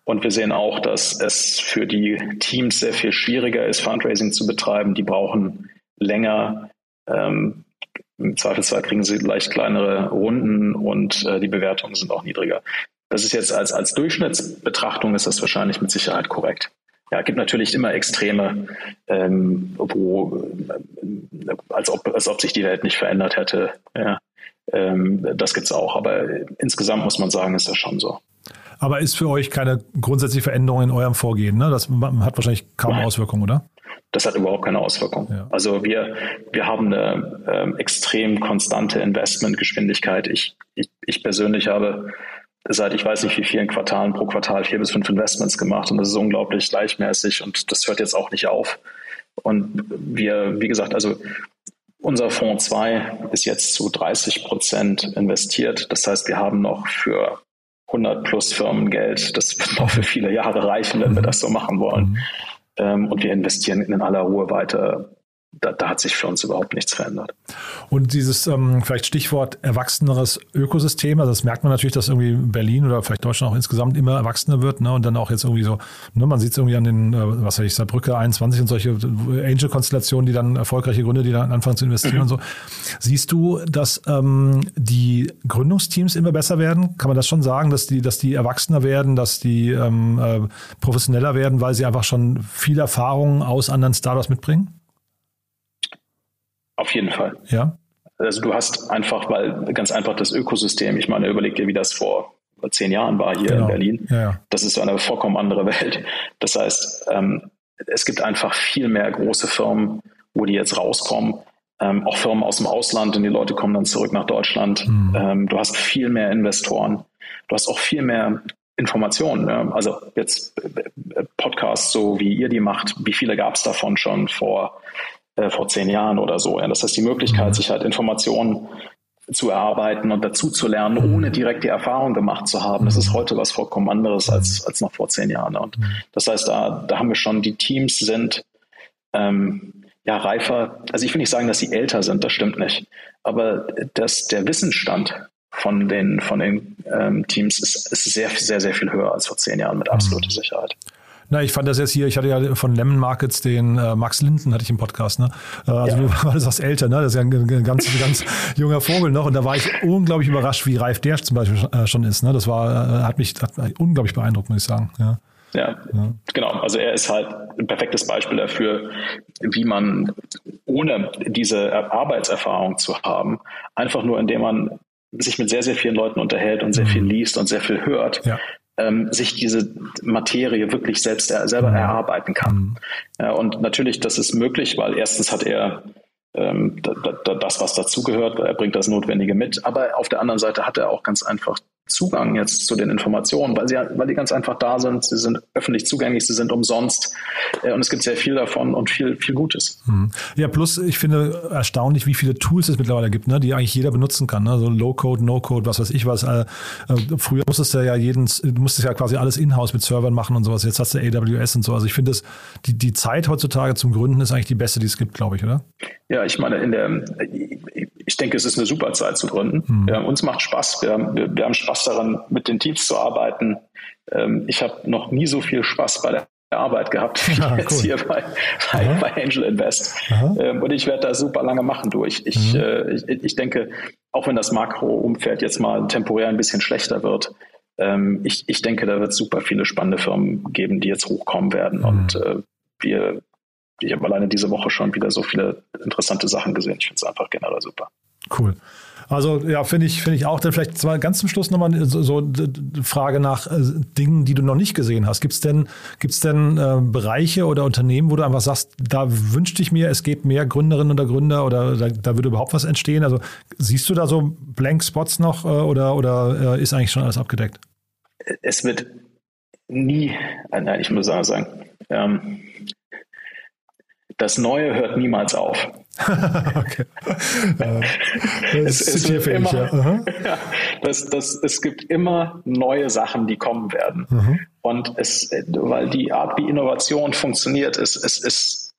Und wir sehen auch, dass es für die Teams sehr viel schwieriger ist, Fundraising zu betreiben. Die brauchen länger. Ähm, Im Zweifelsfall kriegen sie leicht kleinere Runden und äh, die Bewertungen sind auch niedriger. Das ist jetzt als, als Durchschnittsbetrachtung ist das wahrscheinlich mit Sicherheit korrekt. Ja, es gibt natürlich immer Extreme, ähm, wo äh, als ob, als ob sich die Welt nicht verändert hätte. Ja, ähm, das gibt's auch. Aber insgesamt muss man sagen, ist das schon so. Aber ist für euch keine grundsätzliche Veränderung in eurem Vorgehen. Ne? Das hat wahrscheinlich kaum. Auswirkungen, oder? Das hat überhaupt keine Auswirkung. Ja. Also wir, wir haben eine ähm, extrem konstante Investmentgeschwindigkeit. Ich, ich, ich persönlich habe seit ich weiß nicht wie vielen Quartalen pro Quartal vier bis fünf Investments gemacht und das ist unglaublich gleichmäßig und das hört jetzt auch nicht auf. Und wir, wie gesagt, also unser Fonds 2 ist jetzt zu 30 Prozent investiert. Das heißt, wir haben noch für 100 plus Firmen Geld. Das wird noch für viele Jahre reichen, wenn wir das so machen wollen. Mhm. Ähm, und wir investieren in aller Ruhe weiter da, da, hat sich für uns überhaupt nichts verändert. Und dieses ähm, vielleicht Stichwort erwachseneres Ökosystem, also das merkt man natürlich, dass irgendwie Berlin oder vielleicht Deutschland auch insgesamt immer erwachsener wird, ne? Und dann auch jetzt irgendwie so, ne, man sieht es irgendwie an den, äh, was weiß ich, Saarbrücke 21 und solche Angel-Konstellationen, die dann erfolgreiche Gründe, die dann anfangen zu investieren mhm. und so. Siehst du, dass ähm, die Gründungsteams immer besser werden? Kann man das schon sagen, dass die, dass die erwachsener werden, dass die ähm, äh, professioneller werden, weil sie einfach schon viel Erfahrung aus anderen Startups mitbringen? Auf jeden Fall. Ja. Also du hast einfach, weil ganz einfach das Ökosystem, ich meine, überleg dir, wie das vor zehn Jahren war hier genau. in Berlin. Ja, ja. Das ist so eine vollkommen andere Welt. Das heißt, ähm, es gibt einfach viel mehr große Firmen, wo die jetzt rauskommen. Ähm, auch Firmen aus dem Ausland und die Leute kommen dann zurück nach Deutschland. Mhm. Ähm, du hast viel mehr Investoren. Du hast auch viel mehr Informationen. Ja. Also jetzt äh, Podcasts, so wie ihr die macht, wie viele gab es davon schon vor äh, vor zehn Jahren oder so. Ja. Das heißt, die Möglichkeit, mhm. sich halt Informationen zu erarbeiten und dazu zu lernen, mhm. ohne direkt die Erfahrung gemacht zu haben. Das ist mhm. heute was vollkommen anderes als, als noch vor zehn Jahren. Und das heißt, da, da haben wir schon, die Teams sind ähm, ja reifer. Also ich will nicht sagen, dass sie älter sind, das stimmt nicht. Aber dass der Wissensstand von den, von den ähm, Teams ist, ist sehr, sehr, sehr viel höher als vor zehn Jahren mit absoluter Sicherheit. Na, ich fand das jetzt hier, ich hatte ja von Lemon Markets den äh, Max Linden, hatte ich im Podcast, ne? Äh, also ja. du warst älter, ne? Das ist ja ein, ein ganz, ganz junger Vogel noch. Und da war ich unglaublich überrascht, wie reif der zum Beispiel äh, schon ist. Ne? Das war, äh, hat mich hat unglaublich beeindruckt, muss ich sagen. Ja. Ja, ja, genau. Also er ist halt ein perfektes Beispiel dafür, wie man ohne diese Arbeitserfahrung zu haben, einfach nur indem man sich mit sehr, sehr vielen Leuten unterhält und sehr mhm. viel liest und sehr viel hört, ja ähm, sich diese Materie wirklich selbst er, selber mhm. erarbeiten kann. Mhm. Und natürlich, das ist möglich, weil erstens hat er ähm, da, da, das, was dazugehört, er bringt das Notwendige mit, aber auf der anderen Seite hat er auch ganz einfach Zugang jetzt zu den Informationen, weil sie weil die ganz einfach da sind, sie sind öffentlich zugänglich, sie sind umsonst äh, und es gibt sehr viel davon und viel, viel Gutes. Hm. Ja, plus ich finde erstaunlich, wie viele Tools es mittlerweile gibt, ne, die eigentlich jeder benutzen kann. Ne? So Low-Code, No-Code, was weiß ich was. Äh, äh, früher musstest du ja jeden, du musstest ja quasi alles in-house mit Servern machen und sowas. Jetzt hast du AWS und so. Also ich finde, die, die Zeit heutzutage zum Gründen ist eigentlich die beste, die es gibt, glaube ich, oder? Ja, ich meine, in der, ich denke, es ist eine super Zeit zu gründen. Hm. Ja, uns macht Spaß. Wir, wir, wir haben Spaß Spaß daran, mit den Teams zu arbeiten. Ähm, ich habe noch nie so viel Spaß bei der Arbeit gehabt wie ja, jetzt cool. hier bei, bei, bei, Angel Invest. Ähm, und ich werde da super lange machen durch. Ich, mhm. äh, ich, ich, denke, auch wenn das Makro-Umfeld jetzt mal temporär ein bisschen schlechter wird, ähm, ich, ich denke, da wird es super viele spannende Firmen geben, die jetzt hochkommen werden. Mhm. Und äh, wir, ich habe alleine diese Woche schon wieder so viele interessante Sachen gesehen. Ich finde es einfach generell super. Cool. Also ja, finde ich, finde ich auch. Dann vielleicht zwar ganz zum Schluss nochmal so, so Frage nach äh, Dingen, die du noch nicht gesehen hast. Gibt es denn, gibt's denn äh, Bereiche oder Unternehmen, wo du einfach sagst, da wünschte ich mir, es geht mehr Gründerinnen oder Gründer oder da, da würde überhaupt was entstehen? Also siehst du da so Blank Spots noch äh, oder, oder äh, ist eigentlich schon alles abgedeckt? Es wird nie, äh, nein, ich muss sagen, ähm, das Neue hört niemals auf. okay. es, es, wird immer, ja. das, das, es gibt immer neue Sachen, die kommen werden. Mhm. Und es, weil die Art, wie Innovation funktioniert, ist, es, es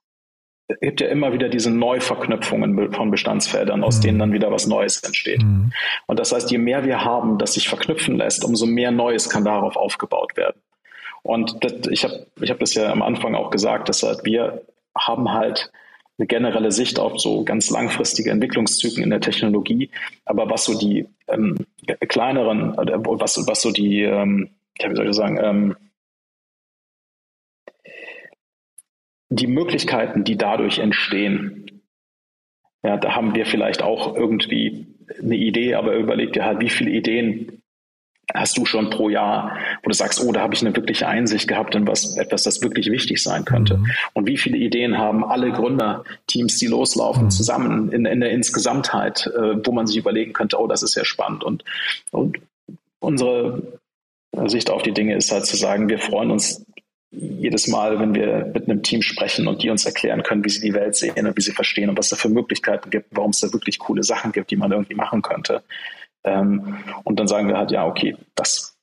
gibt ja immer wieder diese Neuverknüpfungen von Bestandsfeldern, aus mhm. denen dann wieder was Neues entsteht. Mhm. Und das heißt, je mehr wir haben, das sich verknüpfen lässt, umso mehr Neues kann darauf aufgebaut werden. Und das, ich habe ich hab das ja am Anfang auch gesagt, dass halt wir haben halt eine generelle Sicht auf so ganz langfristige Entwicklungszyklen in der Technologie. Aber was so die ähm, kleineren, was, was so die, ähm, wie soll ich sagen, ähm, die Möglichkeiten, die dadurch entstehen, ja, da haben wir vielleicht auch irgendwie eine Idee, aber überleg dir halt, wie viele Ideen hast du schon pro Jahr, wo du sagst, oh, da habe ich eine wirkliche Einsicht gehabt in was, etwas, das wirklich wichtig sein könnte. Mhm. Und wie viele Ideen haben alle Gründerteams, die loslaufen, mhm. zusammen in, in der Insgesamtheit, äh, wo man sich überlegen könnte, oh, das ist ja spannend. Und, und unsere Sicht auf die Dinge ist halt zu sagen, wir freuen uns jedes Mal, wenn wir mit einem Team sprechen und die uns erklären können, wie sie die Welt sehen und wie sie verstehen und was da für Möglichkeiten gibt, warum es da wirklich coole Sachen gibt, die man irgendwie machen könnte. Ähm, und dann sagen wir halt, ja, okay, das,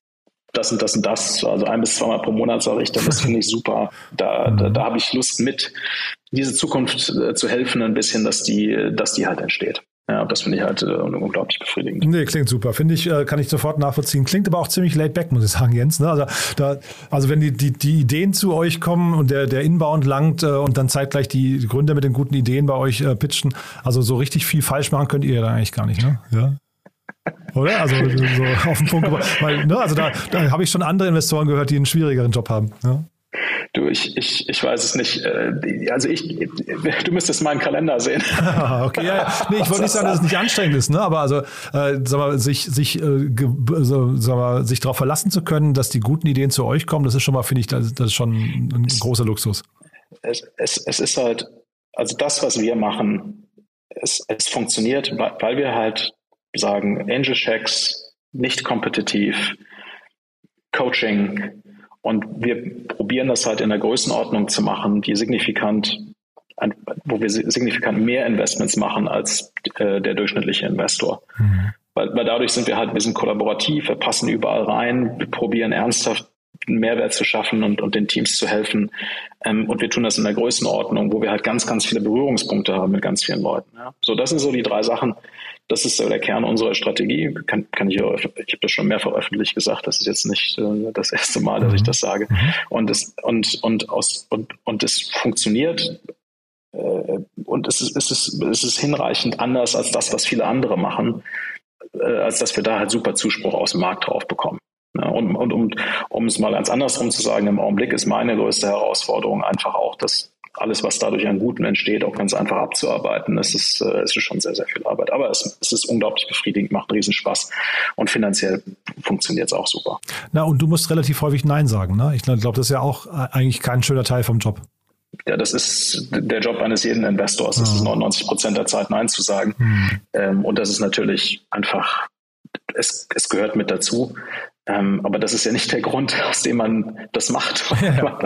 das und das und das, also ein bis zweimal pro Monat sage ich, das finde ich super. Da, da, da habe ich Lust mit, diese Zukunft äh, zu helfen, ein bisschen, dass die, dass die halt entsteht. Ja, das finde ich halt äh, unglaublich befriedigend. Nee, klingt super. Finde ich, äh, kann ich sofort nachvollziehen. Klingt aber auch ziemlich laid back, muss ich sagen, Jens. Ne? Also, da, also wenn die, die, die Ideen zu euch kommen und der, der Inbound langt äh, und dann zeitgleich die Gründer mit den guten Ideen bei euch äh, pitchen, also so richtig viel falsch machen könnt ihr da eigentlich gar nicht, ne? Ja. Oder? Also so auf den Punkt Weil, ne, also da, da habe ich schon andere Investoren gehört, die einen schwierigeren Job haben. Ja? Du, ich, ich, ich weiß es nicht. Äh, also ich, du müsstest meinen Kalender sehen. okay, ja, ja. Nee, ich wollte nicht sagen, dass es nicht anstrengend ist, ne? Aber also, äh, sag mal, sich, sich, äh, so, sag mal, sich darauf verlassen zu können, dass die guten Ideen zu euch kommen, das ist schon mal, finde ich, das, das ist schon ein großer Luxus. Es, es, es ist halt, also das, was wir machen, es, es funktioniert, weil wir halt sagen Angel Checks, nicht kompetitiv, Coaching. Und wir probieren das halt in der Größenordnung zu machen, die signifikant, wo wir signifikant mehr Investments machen als äh, der durchschnittliche Investor. Mhm. Weil, weil dadurch sind wir halt, wir sind kollaborativ, wir passen überall rein, wir probieren ernsthaft einen Mehrwert zu schaffen und, und den Teams zu helfen. Ähm, und wir tun das in der Größenordnung, wo wir halt ganz, ganz viele Berührungspunkte haben mit ganz vielen Leuten. Ja. So, das sind so die drei Sachen, das ist der Kern unserer Strategie. Kann, kann ich, ich habe das schon mehrfach öffentlich gesagt. Das ist jetzt nicht äh, das erste Mal, dass ich das sage. Mhm. Und es und und aus und und es funktioniert. Äh, und es ist, es, ist, es ist hinreichend anders als das, was viele andere machen, äh, als dass wir da halt super Zuspruch aus dem Markt drauf bekommen. Und, und um, um es mal ganz andersrum zu sagen, im Augenblick ist meine größte Herausforderung einfach auch, dass alles, was dadurch an Guten entsteht, auch ganz einfach abzuarbeiten. Es ist, äh, es ist schon sehr, sehr viel Arbeit. Aber es, es ist unglaublich befriedigend, macht riesen Spaß und finanziell funktioniert es auch super. Na, und du musst relativ häufig Nein sagen. Ne? Ich glaube, das ist ja auch äh, eigentlich kein schöner Teil vom Job. Ja, das ist der Job eines jeden Investors. Das ist 99 Prozent der Zeit Nein zu sagen. Mhm. und das ist natürlich einfach, es, es gehört mit dazu. Ähm, aber das ist ja nicht der Grund, aus dem man das macht. Ja.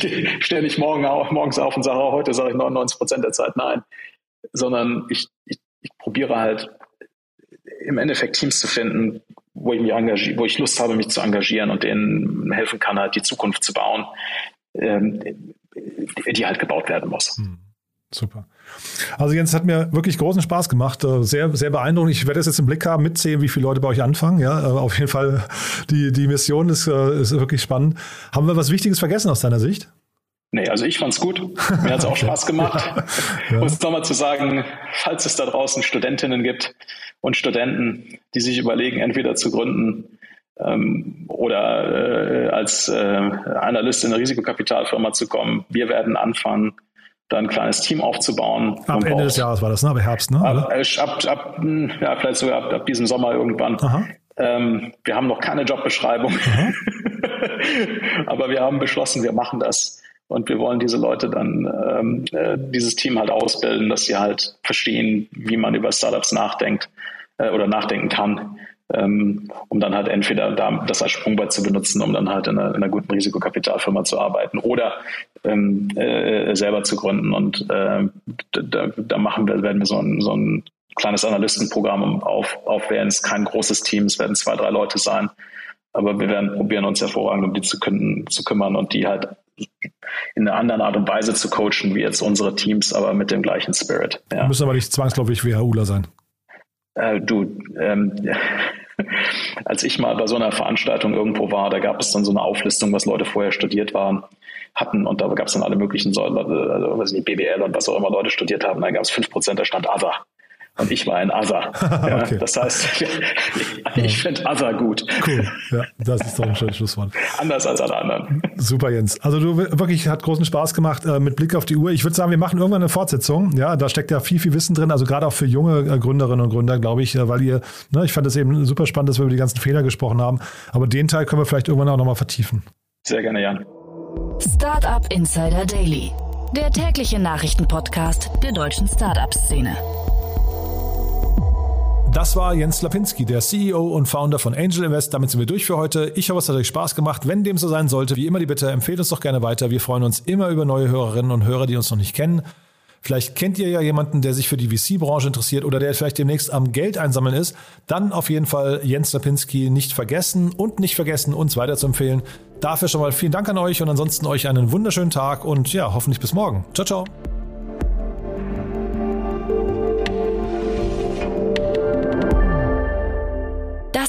Ich stehe nicht morgen auf, morgens auf und sage, oh, heute sage ich 99 Prozent der Zeit nein, sondern ich, ich, ich probiere halt im Endeffekt Teams zu finden, wo ich mich engagiere, wo ich Lust habe, mich zu engagieren und denen helfen kann, halt die Zukunft zu bauen, ähm, die, die halt gebaut werden muss. Hm. Super. Also Jens, hat mir wirklich großen Spaß gemacht. Äh, sehr, sehr beeindruckend. Ich werde es jetzt im Blick haben, mitzählen, wie viele Leute bei euch anfangen. Ja, äh, auf jeden Fall, die, die Mission ist, äh, ist wirklich spannend. Haben wir was Wichtiges vergessen aus deiner Sicht? Nee, also ich fand's gut. Mir hat's auch Spaß gemacht. ja. Und nochmal zu sagen, falls es da draußen Studentinnen gibt und Studenten, die sich überlegen, entweder zu gründen ähm, oder äh, als äh, Analyst in eine Risikokapitalfirma zu kommen, wir werden anfangen, da ein kleines Team aufzubauen. Ab Ende des Jahres war das, ne? Aber Herbst, ne? Ab, äh, ab, ab, mh, ja, vielleicht sogar ab, ab diesem Sommer irgendwann. Ähm, wir haben noch keine Jobbeschreibung, aber wir haben beschlossen, wir machen das. Und wir wollen diese Leute dann, ähm, äh, dieses Team halt ausbilden, dass sie halt verstehen, wie man über Startups nachdenkt äh, oder nachdenken kann, ähm, um dann halt entweder da, das als Sprungbrett zu benutzen, um dann halt in einer, in einer guten Risikokapitalfirma zu arbeiten oder ähm, äh, selber zu gründen. Und äh, da, da machen wir, werden wir so ein, so ein kleines Analystenprogramm auf, aufwählen. Es ist kein großes Team, es werden zwei, drei Leute sein. Aber wir werden probieren, uns hervorragend um die zu, kün- zu kümmern und die halt in einer anderen Art und Weise zu coachen, wie jetzt unsere Teams, aber mit dem gleichen Spirit. Ja. Müssen aber nicht zwangsläufig WHUler sein. Äh, du, ähm, als ich mal bei so einer Veranstaltung irgendwo war, da gab es dann so eine Auflistung, was Leute vorher studiert waren, hatten und da gab es dann alle möglichen, so- also, weiß nicht, BBL und was auch immer Leute studiert haben, da gab es 5%, da stand Other. Und ich war ein Other. ja, Okay. Das heißt, ich finde Other gut. Cool. Ja, das ist doch ein schönes Schlusswort. Anders als alle anderen. Super, Jens. Also du wirklich hat großen Spaß gemacht äh, mit Blick auf die Uhr. Ich würde sagen, wir machen irgendwann eine Fortsetzung. Ja, da steckt ja viel, viel Wissen drin. Also gerade auch für junge äh, Gründerinnen und Gründer, glaube ich, äh, weil ihr, ne, ich fand es eben super spannend, dass wir über die ganzen Fehler gesprochen haben. Aber den Teil können wir vielleicht irgendwann auch nochmal vertiefen. Sehr gerne, Jan. Startup Insider Daily, der tägliche Nachrichtenpodcast der deutschen Startup-Szene. Das war Jens Lapinski, der CEO und Founder von Angel Invest. Damit sind wir durch für heute. Ich hoffe, es hat euch Spaß gemacht. Wenn dem so sein sollte, wie immer die Bitte, empfehlt uns doch gerne weiter. Wir freuen uns immer über neue Hörerinnen und Hörer, die uns noch nicht kennen. Vielleicht kennt ihr ja jemanden, der sich für die VC-Branche interessiert oder der vielleicht demnächst am Geld einsammeln ist. Dann auf jeden Fall Jens Lapinski nicht vergessen und nicht vergessen, uns weiterzuempfehlen. Dafür schon mal vielen Dank an euch und ansonsten euch einen wunderschönen Tag und ja, hoffentlich bis morgen. Ciao, ciao.